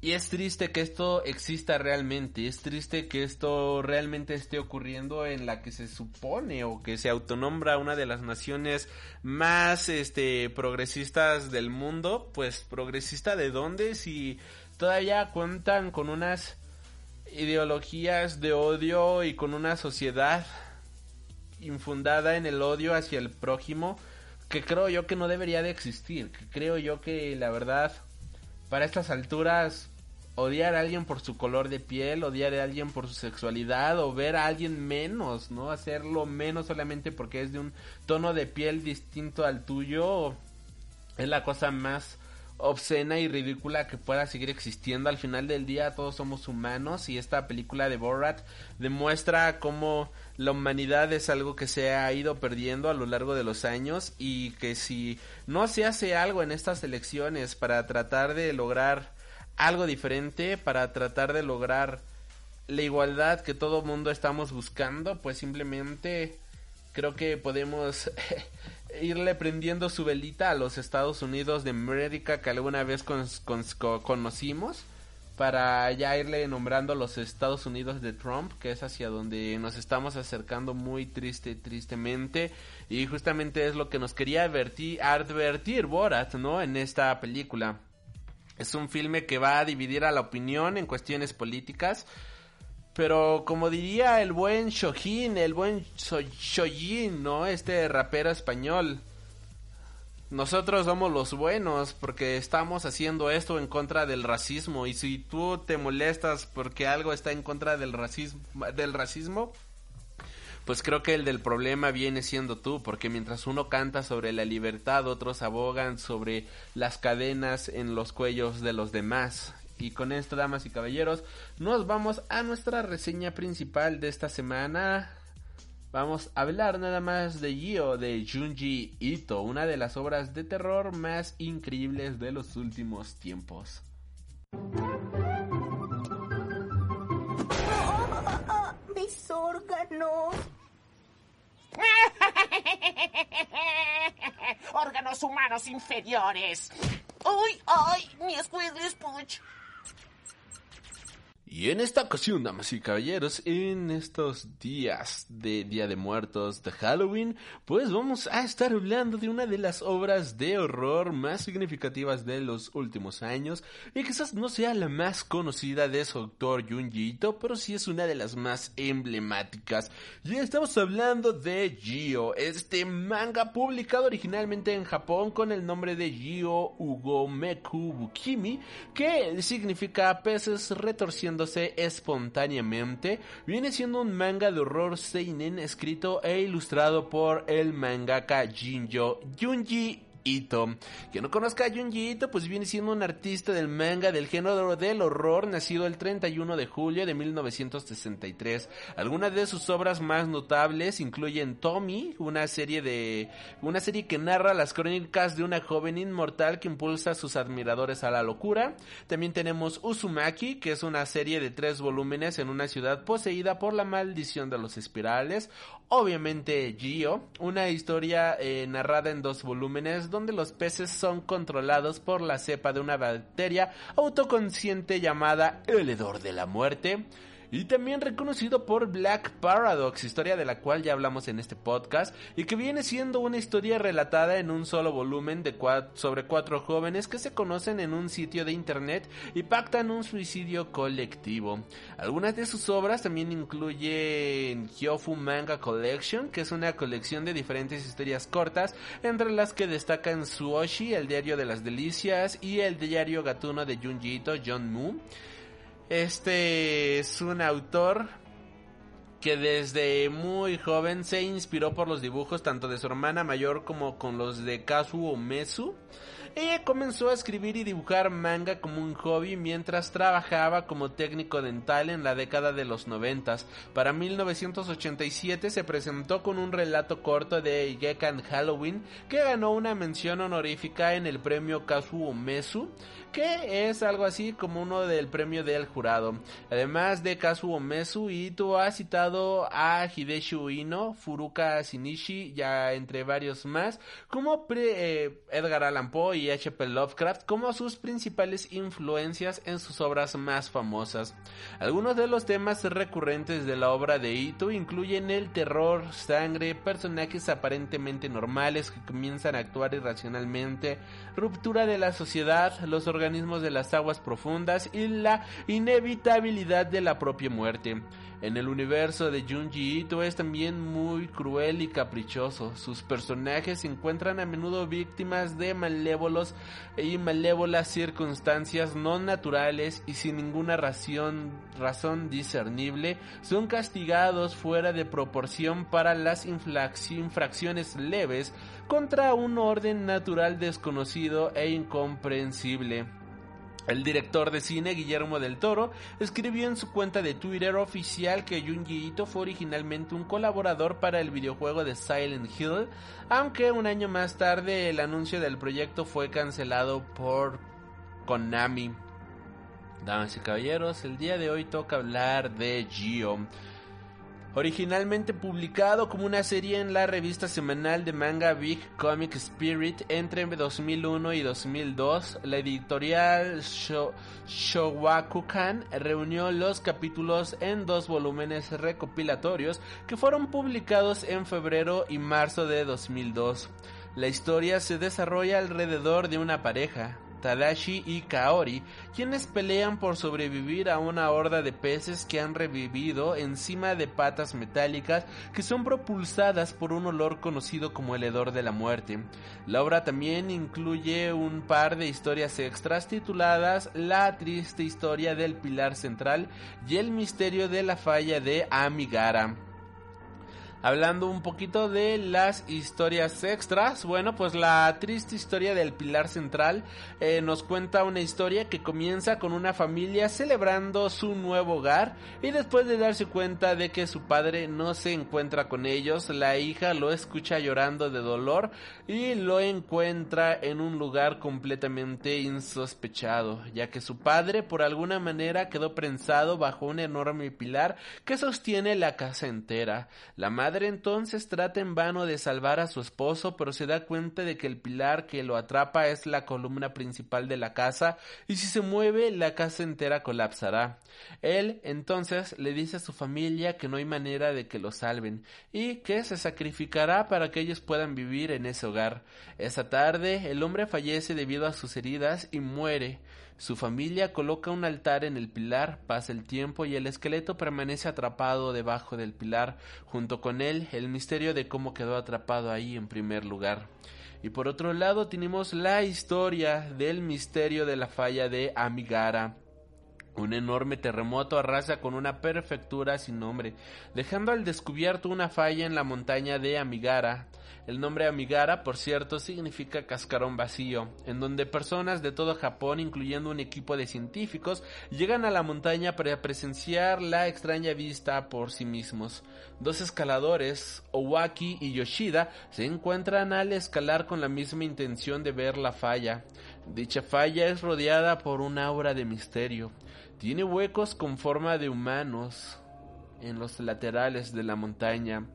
Y es triste que esto exista realmente, es triste que esto realmente esté ocurriendo en la que se supone o que se autonombra una de las naciones más este progresistas del mundo, pues progresista de dónde si todavía cuentan con unas ideologías de odio y con una sociedad infundada en el odio hacia el prójimo que creo yo que no debería de existir, que creo yo que la verdad para estas alturas odiar a alguien por su color de piel, odiar a alguien por su sexualidad o ver a alguien menos, ¿no? Hacerlo menos solamente porque es de un tono de piel distinto al tuyo es la cosa más obscena y ridícula que pueda seguir existiendo. Al final del día todos somos humanos y esta película de Borat demuestra cómo la humanidad es algo que se ha ido perdiendo a lo largo de los años y que si no se hace algo en estas elecciones para tratar de lograr algo diferente para tratar de lograr la igualdad que todo mundo estamos buscando, pues simplemente creo que podemos irle prendiendo su velita a los Estados Unidos de América que alguna vez conocimos para ya irle nombrando los Estados Unidos de Trump, que es hacia donde nos estamos acercando muy triste, tristemente, y justamente es lo que nos quería advertir, advertir Borat, ¿no? En esta película. Es un filme que va a dividir a la opinión en cuestiones políticas. Pero como diría el buen Shojin, el buen Shojin, ¿no? Este rapero español. Nosotros somos los buenos porque estamos haciendo esto en contra del racismo. Y si tú te molestas porque algo está en contra del racismo, del racismo pues creo que el del problema viene siendo tú, porque mientras uno canta sobre la libertad, otros abogan sobre las cadenas en los cuellos de los demás. Y con esto, damas y caballeros, nos vamos a nuestra reseña principal de esta semana. Vamos a hablar nada más de Gio de Junji Ito, una de las obras de terror más increíbles de los últimos tiempos. mis órganos. órganos humanos inferiores. ¡Uy, ay! Mi Squidly Spooch. Y en esta ocasión, damas y caballeros, en estos días de Día de Muertos de Halloween, pues vamos a estar hablando de una de las obras de horror más significativas de los últimos años y quizás no sea la más conocida de su autor Junji Ito, pero sí es una de las más emblemáticas. Y estamos hablando de Gio, este manga publicado originalmente en Japón con el nombre de Gio Ugomeku Bukimi, que significa peces retorciendo espontáneamente, viene siendo un manga de horror seinen escrito e ilustrado por el mangaka Jinjo Junji Ito. Quien no conozca a Junji Ito, pues viene siendo un artista del manga del género del horror, nacido el 31 de julio de 1963. Algunas de sus obras más notables incluyen Tommy, una serie de una serie que narra las crónicas de una joven inmortal que impulsa a sus admiradores a la locura. También tenemos Uzumaki, que es una serie de tres volúmenes en una ciudad poseída por la maldición de los espirales. Obviamente Gio, una historia eh, narrada en dos volúmenes donde los peces son controlados por la cepa de una bacteria autoconsciente llamada el hedor de la muerte y también reconocido por Black Paradox, historia de la cual ya hablamos en este podcast y que viene siendo una historia relatada en un solo volumen de sobre cuatro jóvenes que se conocen en un sitio de internet y pactan un suicidio colectivo. Algunas de sus obras también incluyen Hyofu Manga Collection, que es una colección de diferentes historias cortas, entre las que destacan Suoshi, el diario de las delicias, y el diario gatuno de Junji Ito, John Moo. Este es un autor que desde muy joven se inspiró por los dibujos tanto de su hermana mayor como con los de Kazuo Mesu. Ella comenzó a escribir y dibujar manga como un hobby mientras trabajaba como técnico dental en la década de los noventas. Para 1987 se presentó con un relato corto de Gekan Halloween que ganó una mención honorífica en el premio Kazuo Mesu que es algo así como uno del premio del jurado. Además de Kazuo Mesu, Ito ha citado a Hideshi Uino, Furuka Shinichi, ya entre varios más, como eh, Edgar Allan Poe y H.P. Lovecraft como sus principales influencias en sus obras más famosas. Algunos de los temas recurrentes de la obra de Ito incluyen el terror, sangre, personajes aparentemente normales que comienzan a actuar irracionalmente, ruptura de la sociedad, los organismos de las aguas profundas y la inevitabilidad de la propia muerte. En el universo de Junji Ito es también muy cruel y caprichoso. Sus personajes se encuentran a menudo víctimas de malévolos y malévolas circunstancias no naturales y sin ninguna razón, razón discernible. Son castigados fuera de proporción para las infracciones leves contra un orden natural desconocido e incomprensible. El director de cine Guillermo del Toro escribió en su cuenta de Twitter oficial que Junji Ito fue originalmente un colaborador para el videojuego de Silent Hill, aunque un año más tarde el anuncio del proyecto fue cancelado por Konami. Damas y caballeros, el día de hoy toca hablar de Gio. Originalmente publicado como una serie en la revista semanal de manga Big Comic Spirit entre 2001 y 2002, la editorial Showakukan reunió los capítulos en dos volúmenes recopilatorios que fueron publicados en febrero y marzo de 2002. La historia se desarrolla alrededor de una pareja, Tadashi y Kaori, quienes pelean por sobrevivir a una horda de peces que han revivido encima de patas metálicas que son propulsadas por un olor conocido como el hedor de la muerte. La obra también incluye un par de historias extras tituladas La triste historia del pilar central y el misterio de la falla de Amigara hablando un poquito de las historias extras. Bueno, pues la triste historia del pilar central eh, nos cuenta una historia que comienza con una familia celebrando su nuevo hogar y después de darse cuenta de que su padre no se encuentra con ellos, la hija lo escucha llorando de dolor y lo encuentra en un lugar completamente insospechado, ya que su padre por alguna manera quedó prensado bajo un enorme pilar que sostiene la casa entera. La madre entonces trata en vano de salvar a su esposo, pero se da cuenta de que el pilar que lo atrapa es la columna principal de la casa y si se mueve la casa entera colapsará. Él entonces le dice a su familia que no hay manera de que lo salven y que se sacrificará para que ellos puedan vivir en ese hogar. Esa tarde el hombre fallece debido a sus heridas y muere. Su familia coloca un altar en el pilar, pasa el tiempo y el esqueleto permanece atrapado debajo del pilar, junto con él el misterio de cómo quedó atrapado ahí en primer lugar. Y por otro lado tenemos la historia del misterio de la falla de Amigara. Un enorme terremoto arrasa con una perfectura sin nombre, dejando al descubierto una falla en la montaña de Amigara. El nombre Amigara, por cierto, significa cascarón vacío, en donde personas de todo Japón, incluyendo un equipo de científicos, llegan a la montaña para presenciar la extraña vista por sí mismos. Dos escaladores, Owaki y Yoshida, se encuentran al escalar con la misma intención de ver la falla. Dicha falla es rodeada por un aura de misterio. Tiene huecos con forma de humanos en los laterales de la montaña.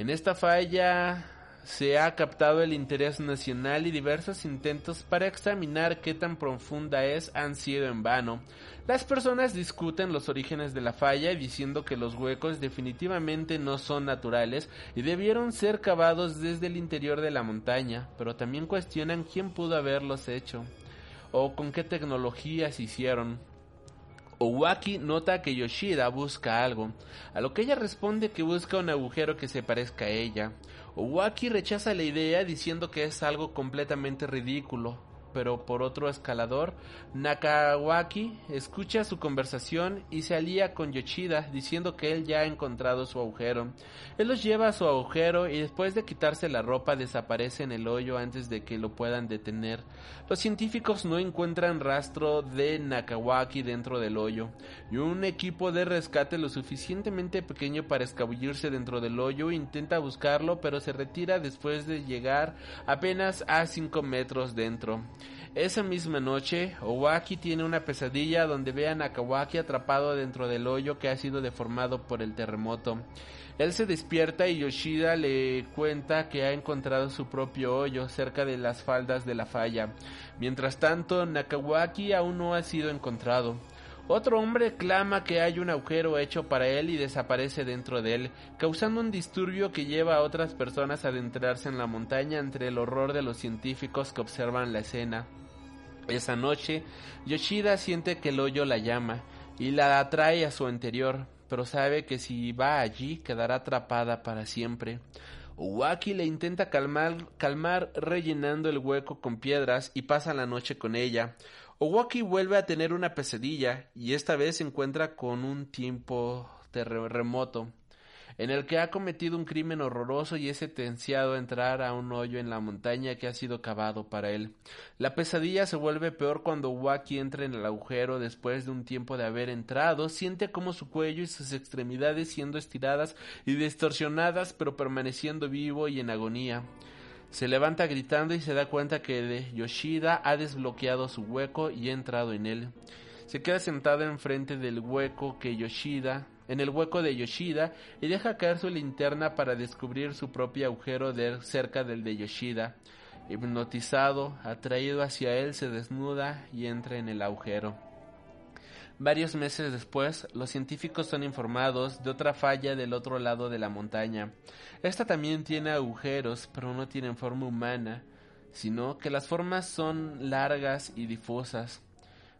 En esta falla se ha captado el interés nacional y diversos intentos para examinar qué tan profunda es han sido en vano. Las personas discuten los orígenes de la falla diciendo que los huecos definitivamente no son naturales y debieron ser cavados desde el interior de la montaña, pero también cuestionan quién pudo haberlos hecho o con qué tecnología se hicieron. Owaki nota que Yoshida busca algo, a lo que ella responde que busca un agujero que se parezca a ella. Owaki rechaza la idea diciendo que es algo completamente ridículo, pero por otro escalador, Nakawaki escucha su conversación y se alía con Yoshida diciendo que él ya ha encontrado su agujero. Él los lleva a su agujero y después de quitarse la ropa desaparece en el hoyo antes de que lo puedan detener. Los científicos no encuentran rastro de Nakawaki dentro del hoyo y un equipo de rescate lo suficientemente pequeño para escabullirse dentro del hoyo intenta buscarlo pero se retira después de llegar apenas a 5 metros dentro. Esa misma noche, Owaki tiene una pesadilla donde ve a Nakawaki atrapado dentro del hoyo que ha sido deformado por el terremoto. Él se despierta y Yoshida le cuenta que ha encontrado su propio hoyo cerca de las faldas de la falla. Mientras tanto, Nakawaki aún no ha sido encontrado. Otro hombre clama que hay un agujero hecho para él y desaparece dentro de él, causando un disturbio que lleva a otras personas a adentrarse en la montaña entre el horror de los científicos que observan la escena. Esa noche, Yoshida siente que el hoyo la llama y la atrae a su interior, pero sabe que si va allí quedará atrapada para siempre. Uwaki le intenta calmar, calmar rellenando el hueco con piedras y pasa la noche con ella. Owaki vuelve a tener una pesadilla y esta vez se encuentra con un tiempo remoto en el que ha cometido un crimen horroroso y es sentenciado a entrar a un hoyo en la montaña que ha sido cavado para él. La pesadilla se vuelve peor cuando Waki entra en el agujero después de un tiempo de haber entrado, siente como su cuello y sus extremidades siendo estiradas y distorsionadas pero permaneciendo vivo y en agonía. Se levanta gritando y se da cuenta que Yoshida ha desbloqueado su hueco y ha entrado en él. Se queda sentada enfrente del hueco que Yoshida en el hueco de Yoshida y deja caer su linterna para descubrir su propio agujero cerca del de Yoshida. Hipnotizado, atraído hacia él, se desnuda y entra en el agujero. Varios meses después, los científicos son informados de otra falla del otro lado de la montaña. Esta también tiene agujeros, pero no tienen forma humana, sino que las formas son largas y difusas.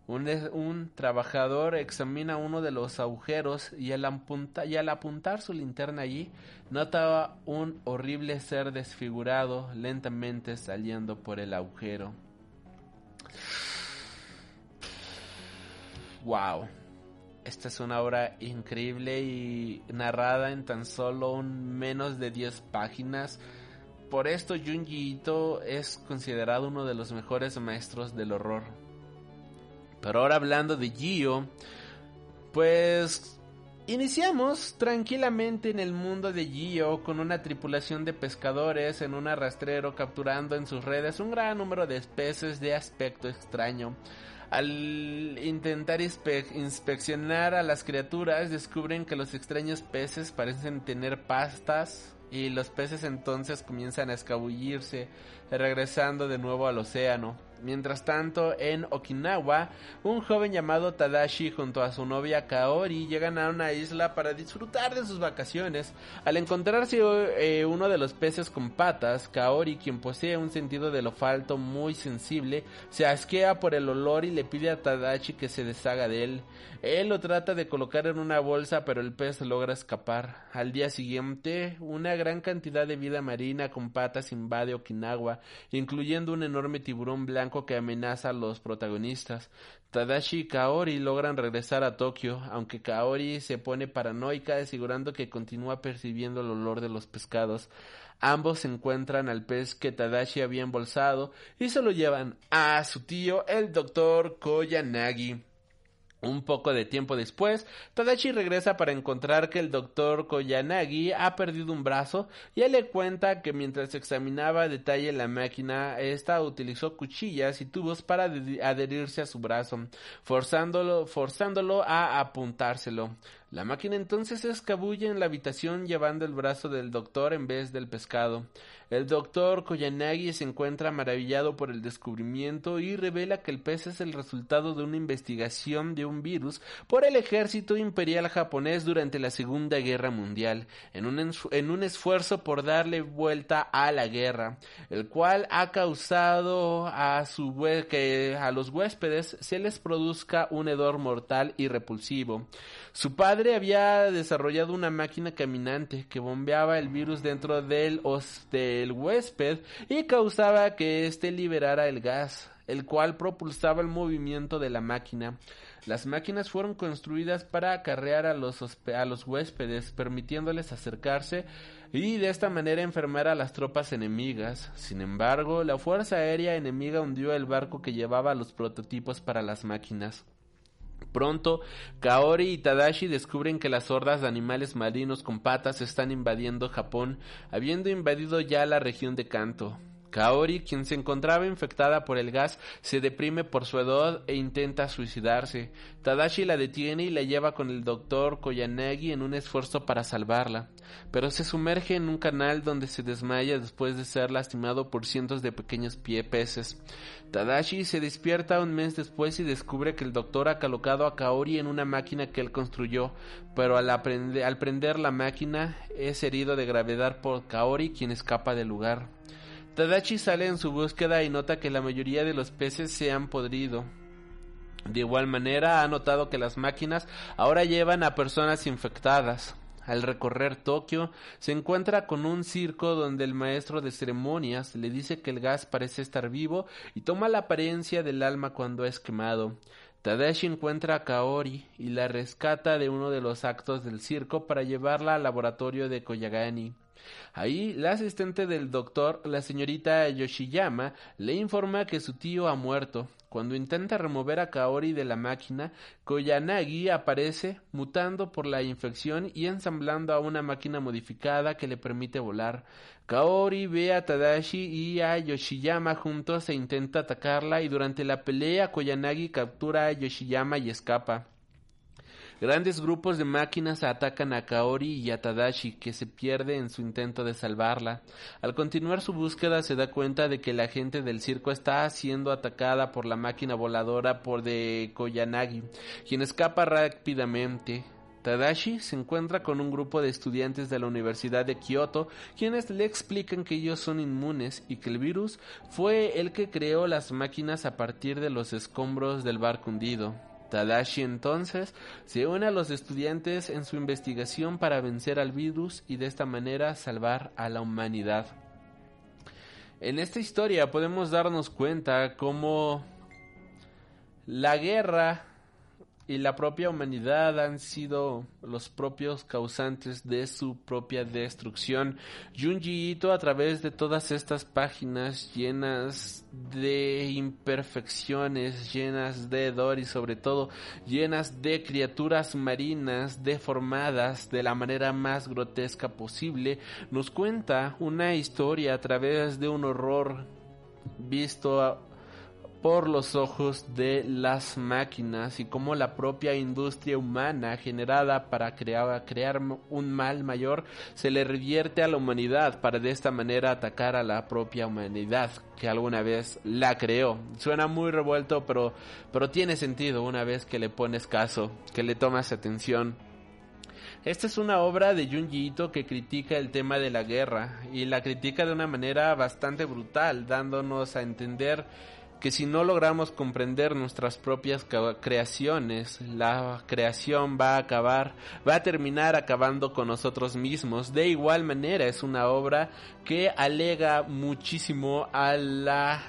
Un, trabajador examina uno de los agujeros y al, y al apuntar su linterna allí, nota un horrible ser desfigurado lentamente saliendo por el agujero. Wow. Esta es una obra increíble y narrada en tan solo un menos de 10 páginas. Por esto Junji Ito es considerado uno de los mejores maestros del horror. Pero ahora hablando de Gio, pues iniciamos tranquilamente en el mundo de Gio con una tripulación de pescadores en un arrastrero capturando en sus redes un gran número de especies de aspecto extraño. Al intentar inspeccionar a las criaturas descubren que los extraños peces parecen tener pastas y los peces entonces comienzan a escabullirse regresando de nuevo al océano. Mientras tanto, en Okinawa, un joven llamado Tadashi junto a su novia Kaori llegan a una isla para disfrutar de sus vacaciones. Al encontrarse eh, uno de los peces con patas, Kaori, quien posee un sentido del olfato muy sensible, se asquea por el olor y le pide a Tadashi que se deshaga de él. Él lo trata de colocar en una bolsa, pero el pez logra escapar. Al día siguiente, una gran cantidad de vida marina con patas invade Okinawa, incluyendo un enorme tiburón blanco que amenaza a los protagonistas. Tadashi y Kaori logran regresar a Tokio, aunque Kaori se pone paranoica asegurando que continúa percibiendo el olor de los pescados. Ambos encuentran al pez que Tadashi había embolsado y se lo llevan a su tío, el doctor Koyanagi. Un poco de tiempo después, Tadashi regresa para encontrar que el doctor Koyanagi ha perdido un brazo y él le cuenta que mientras examinaba a detalle la máquina, esta utilizó cuchillas y tubos para adherirse a su brazo, forzándolo, forzándolo a apuntárselo. La máquina entonces se escabulle en la habitación llevando el brazo del doctor en vez del pescado. El doctor Koyanagi se encuentra maravillado por el descubrimiento y revela que el pez es el resultado de una investigación de un virus por el ejército imperial japonés durante la Segunda Guerra Mundial, en un, en un esfuerzo por darle vuelta a la guerra, el cual ha causado a, su que a los huéspedes se les produzca un hedor mortal y repulsivo. Su padre había desarrollado una máquina caminante que bombeaba el virus dentro del, del huésped y causaba que éste liberara el gas, el cual propulsaba el movimiento de la máquina. Las máquinas fueron construidas para acarrear a los, a los huéspedes, permitiéndoles acercarse y de esta manera enfermar a las tropas enemigas. Sin embargo, la fuerza aérea enemiga hundió el barco que llevaba los prototipos para las máquinas. Pronto, Kaori y Tadashi descubren que las hordas de animales marinos con patas están invadiendo Japón, habiendo invadido ya la región de Kanto. Kaori, quien se encontraba infectada por el gas, se deprime por su hedor e intenta suicidarse. Tadashi la detiene y la lleva con el doctor Koyanagi en un esfuerzo para salvarla, pero se sumerge en un canal donde se desmaya después de ser lastimado por cientos de pequeños pie peces. Tadashi se despierta un mes después y descubre que el doctor ha colocado a Kaori en una máquina que él construyó, pero al, al prender la máquina es herido de gravedad por Kaori, quien escapa del lugar. Tadashi sale en su búsqueda y nota que la mayoría de los peces se han podrido. De igual manera ha notado que las máquinas ahora llevan a personas infectadas. Al recorrer Tokio, se encuentra con un circo donde el maestro de ceremonias le dice que el gas parece estar vivo y toma la apariencia del alma cuando es quemado. Tadashi encuentra a Kaori y la rescata de uno de los actos del circo para llevarla al laboratorio de Koyagani. Ahí, la asistente del doctor, la señorita Yoshiyama, le informa que su tío ha muerto. Cuando intenta remover a Kaori de la máquina, Koyanagi aparece, mutando por la infección y ensamblando a una máquina modificada que le permite volar. Kaori ve a Tadashi y a Yoshiyama juntos e intenta atacarla y durante la pelea Koyanagi captura a Yoshiyama y escapa. Grandes grupos de máquinas atacan a Kaori y a Tadashi, que se pierde en su intento de salvarla. Al continuar su búsqueda se da cuenta de que la gente del circo está siendo atacada por la máquina voladora por de Koyanagi, quien escapa rápidamente. Tadashi se encuentra con un grupo de estudiantes de la Universidad de Kioto, quienes le explican que ellos son inmunes y que el virus fue el que creó las máquinas a partir de los escombros del barco hundido. Tadashi entonces se une a los estudiantes en su investigación para vencer al virus y de esta manera salvar a la humanidad. En esta historia podemos darnos cuenta cómo la guerra y la propia humanidad han sido los propios causantes de su propia destrucción. Junji Ito a través de todas estas páginas llenas de imperfecciones, llenas de hedor y sobre todo llenas de criaturas marinas deformadas de la manera más grotesca posible, nos cuenta una historia a través de un horror visto a por los ojos de las máquinas y cómo la propia industria humana generada para crear, crear, un mal mayor se le revierte a la humanidad para de esta manera atacar a la propia humanidad que alguna vez la creó. Suena muy revuelto, pero, pero tiene sentido una vez que le pones caso, que le tomas atención. Esta es una obra de Junji Ito que critica el tema de la guerra y la critica de una manera bastante brutal, dándonos a entender que si no logramos comprender nuestras propias creaciones, la creación va a acabar, va a terminar acabando con nosotros mismos. De igual manera es una obra que alega muchísimo a la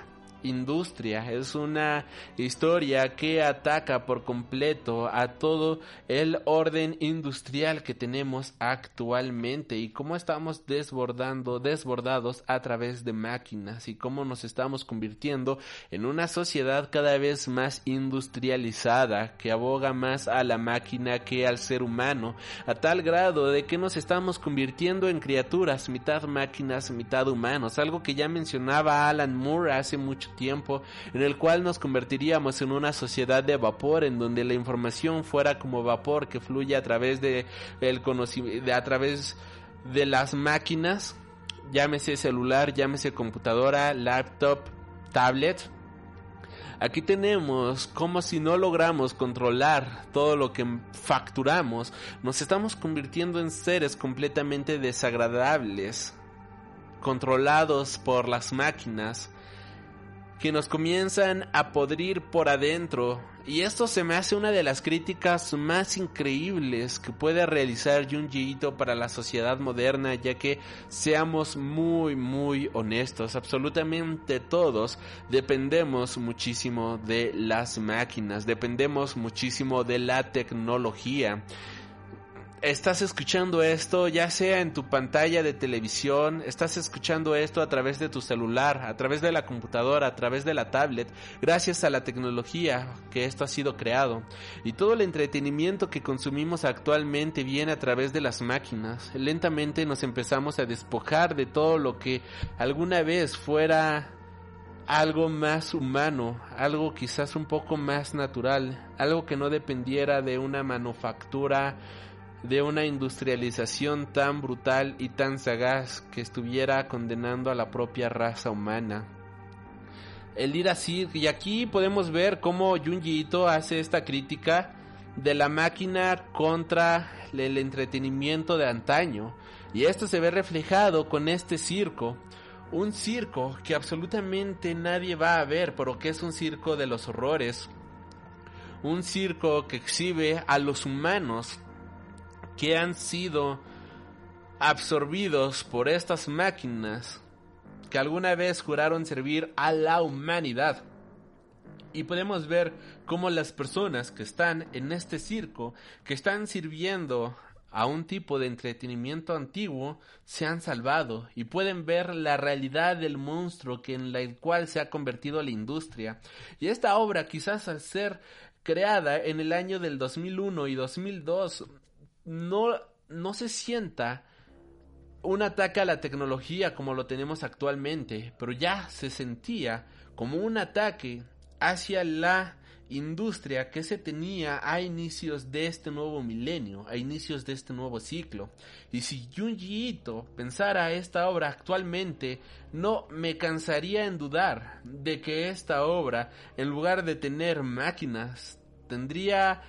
industria, es una historia que ataca por completo a todo el orden industrial que tenemos actualmente y cómo estamos desbordando, desbordados a través de máquinas y cómo nos estamos convirtiendo en una sociedad cada vez más industrializada que aboga más a la máquina que al ser humano, a tal grado de que nos estamos convirtiendo en criaturas mitad máquinas, mitad humanos, algo que ya mencionaba Alan Moore hace mucho tiempo, en el cual nos convertiríamos en una sociedad de vapor, en donde la información fuera como vapor que fluye a través de el conocimiento, a través de las máquinas, llámese celular, llámese computadora, laptop, tablet. Aquí tenemos como si no logramos controlar todo lo que facturamos, nos estamos convirtiendo en seres completamente desagradables, controlados por las máquinas, que nos comienzan a podrir por adentro. Y esto se me hace una de las críticas más increíbles que puede realizar Junji para la sociedad moderna, ya que seamos muy muy honestos, absolutamente todos dependemos muchísimo de las máquinas, dependemos muchísimo de la tecnología estás escuchando esto ya sea en tu pantalla de televisión, estás escuchando esto a través de tu celular, a través de la computadora, a través de la tablet, gracias a la tecnología que esto ha sido creado. Y todo el entretenimiento que consumimos actualmente viene a través de las máquinas. Lentamente nos empezamos a despojar de todo lo que alguna vez fuera algo más humano, algo quizás un poco más natural, algo que no dependiera de una manufactura de una industrialización tan brutal y tan sagaz que estuviera condenando a la propia raza humana. El ir así, y aquí podemos ver cómo Junji Ito hace esta crítica de la máquina contra el entretenimiento de antaño, y esto se ve reflejado con este circo, un circo que absolutamente nadie va a ver, pero que es un circo de los horrores, un circo que exhibe a los humanos que han sido absorbidos por estas máquinas que alguna vez juraron servir a la humanidad. Y podemos ver cómo las personas que están en este circo, que están sirviendo a un tipo de entretenimiento antiguo, se han salvado y pueden ver la realidad del monstruo en el cual se ha convertido la industria. Y esta obra, quizás al ser creada en el año del 2001 y 2002, no, no se sienta un ataque a la tecnología como lo tenemos actualmente, pero ya se sentía como un ataque hacia la industria que se tenía a inicios de este nuevo milenio, a inicios de este nuevo ciclo. Y si Junji Ito pensara esta obra actualmente, no me cansaría en dudar de que esta obra, en lugar de tener máquinas, tendría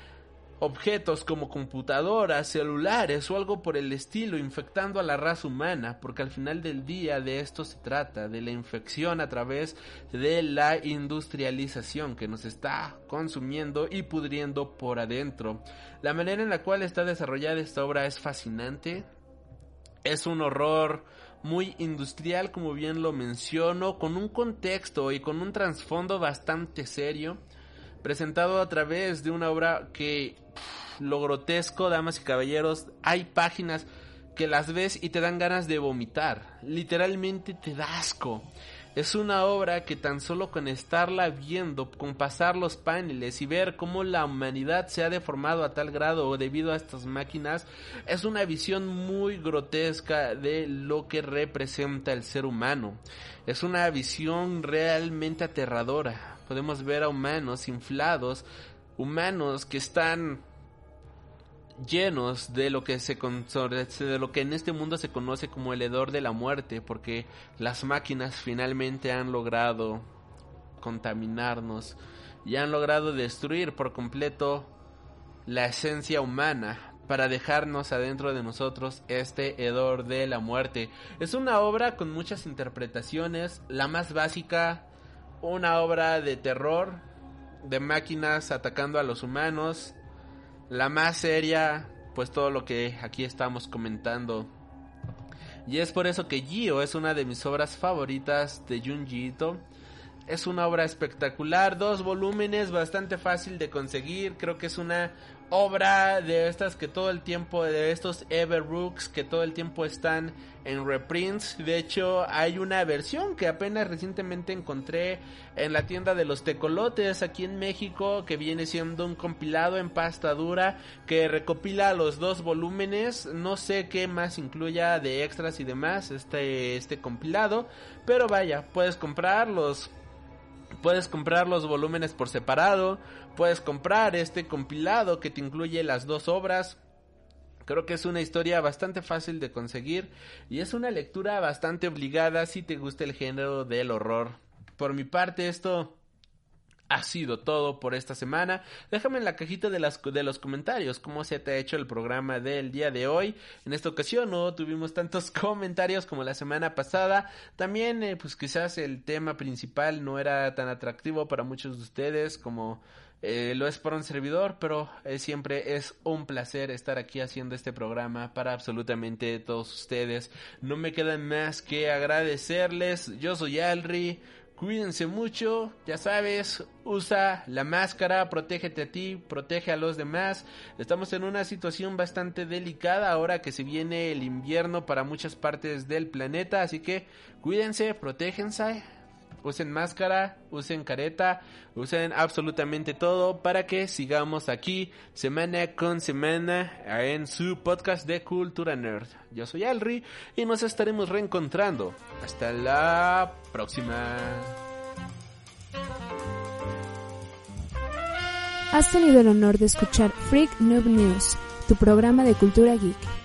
objetos como computadoras, celulares o algo por el estilo infectando a la raza humana, porque al final del día de esto se trata, de la infección a través de la industrialización que nos está consumiendo y pudriendo por adentro. La manera en la cual está desarrollada esta obra es fascinante, es un horror muy industrial como bien lo menciono, con un contexto y con un trasfondo bastante serio presentado a través de una obra que lo grotesco, damas y caballeros, hay páginas que las ves y te dan ganas de vomitar, literalmente te da asco. Es una obra que tan solo con estarla viendo, con pasar los paneles y ver cómo la humanidad se ha deformado a tal grado debido a estas máquinas, es una visión muy grotesca de lo que representa el ser humano. Es una visión realmente aterradora podemos ver a humanos inflados, humanos que están llenos de lo que se de lo que en este mundo se conoce como el hedor de la muerte, porque las máquinas finalmente han logrado contaminarnos y han logrado destruir por completo la esencia humana para dejarnos adentro de nosotros este hedor de la muerte. Es una obra con muchas interpretaciones, la más básica una obra de terror, de máquinas atacando a los humanos. La más seria, pues todo lo que aquí estamos comentando. Y es por eso que Gio es una de mis obras favoritas de Junji Ito. es una obra espectacular, dos volúmenes, bastante fácil de conseguir, creo que es una obra de estas que todo el tiempo, de estos Everbooks que todo el tiempo están en reprints. De hecho, hay una versión que apenas recientemente encontré en la tienda de los tecolotes aquí en México, que viene siendo un compilado en pasta dura que recopila los dos volúmenes. No sé qué más incluya de extras y demás este, este compilado, pero vaya, puedes comprar los Puedes comprar los volúmenes por separado, puedes comprar este compilado que te incluye las dos obras. Creo que es una historia bastante fácil de conseguir y es una lectura bastante obligada si te gusta el género del horror. Por mi parte esto ha sido todo por esta semana. Déjame en la cajita de, las, de los comentarios cómo se te ha hecho el programa del día de hoy. En esta ocasión no tuvimos tantos comentarios como la semana pasada. También, eh, pues quizás el tema principal no era tan atractivo para muchos de ustedes como eh, lo es para un servidor, pero eh, siempre es un placer estar aquí haciendo este programa para absolutamente todos ustedes. No me queda más que agradecerles. Yo soy Alri. Cuídense mucho, ya sabes, usa la máscara, protégete a ti, protege a los demás. Estamos en una situación bastante delicada ahora que se viene el invierno para muchas partes del planeta, así que cuídense, protéjense usen máscara, usen careta, usen absolutamente todo para que sigamos aquí semana con semana en su podcast de Cultura Nerd. Yo soy Alri y nos estaremos reencontrando. Hasta la próxima. Has tenido el honor de escuchar Freak Noob News, tu programa de cultura geek.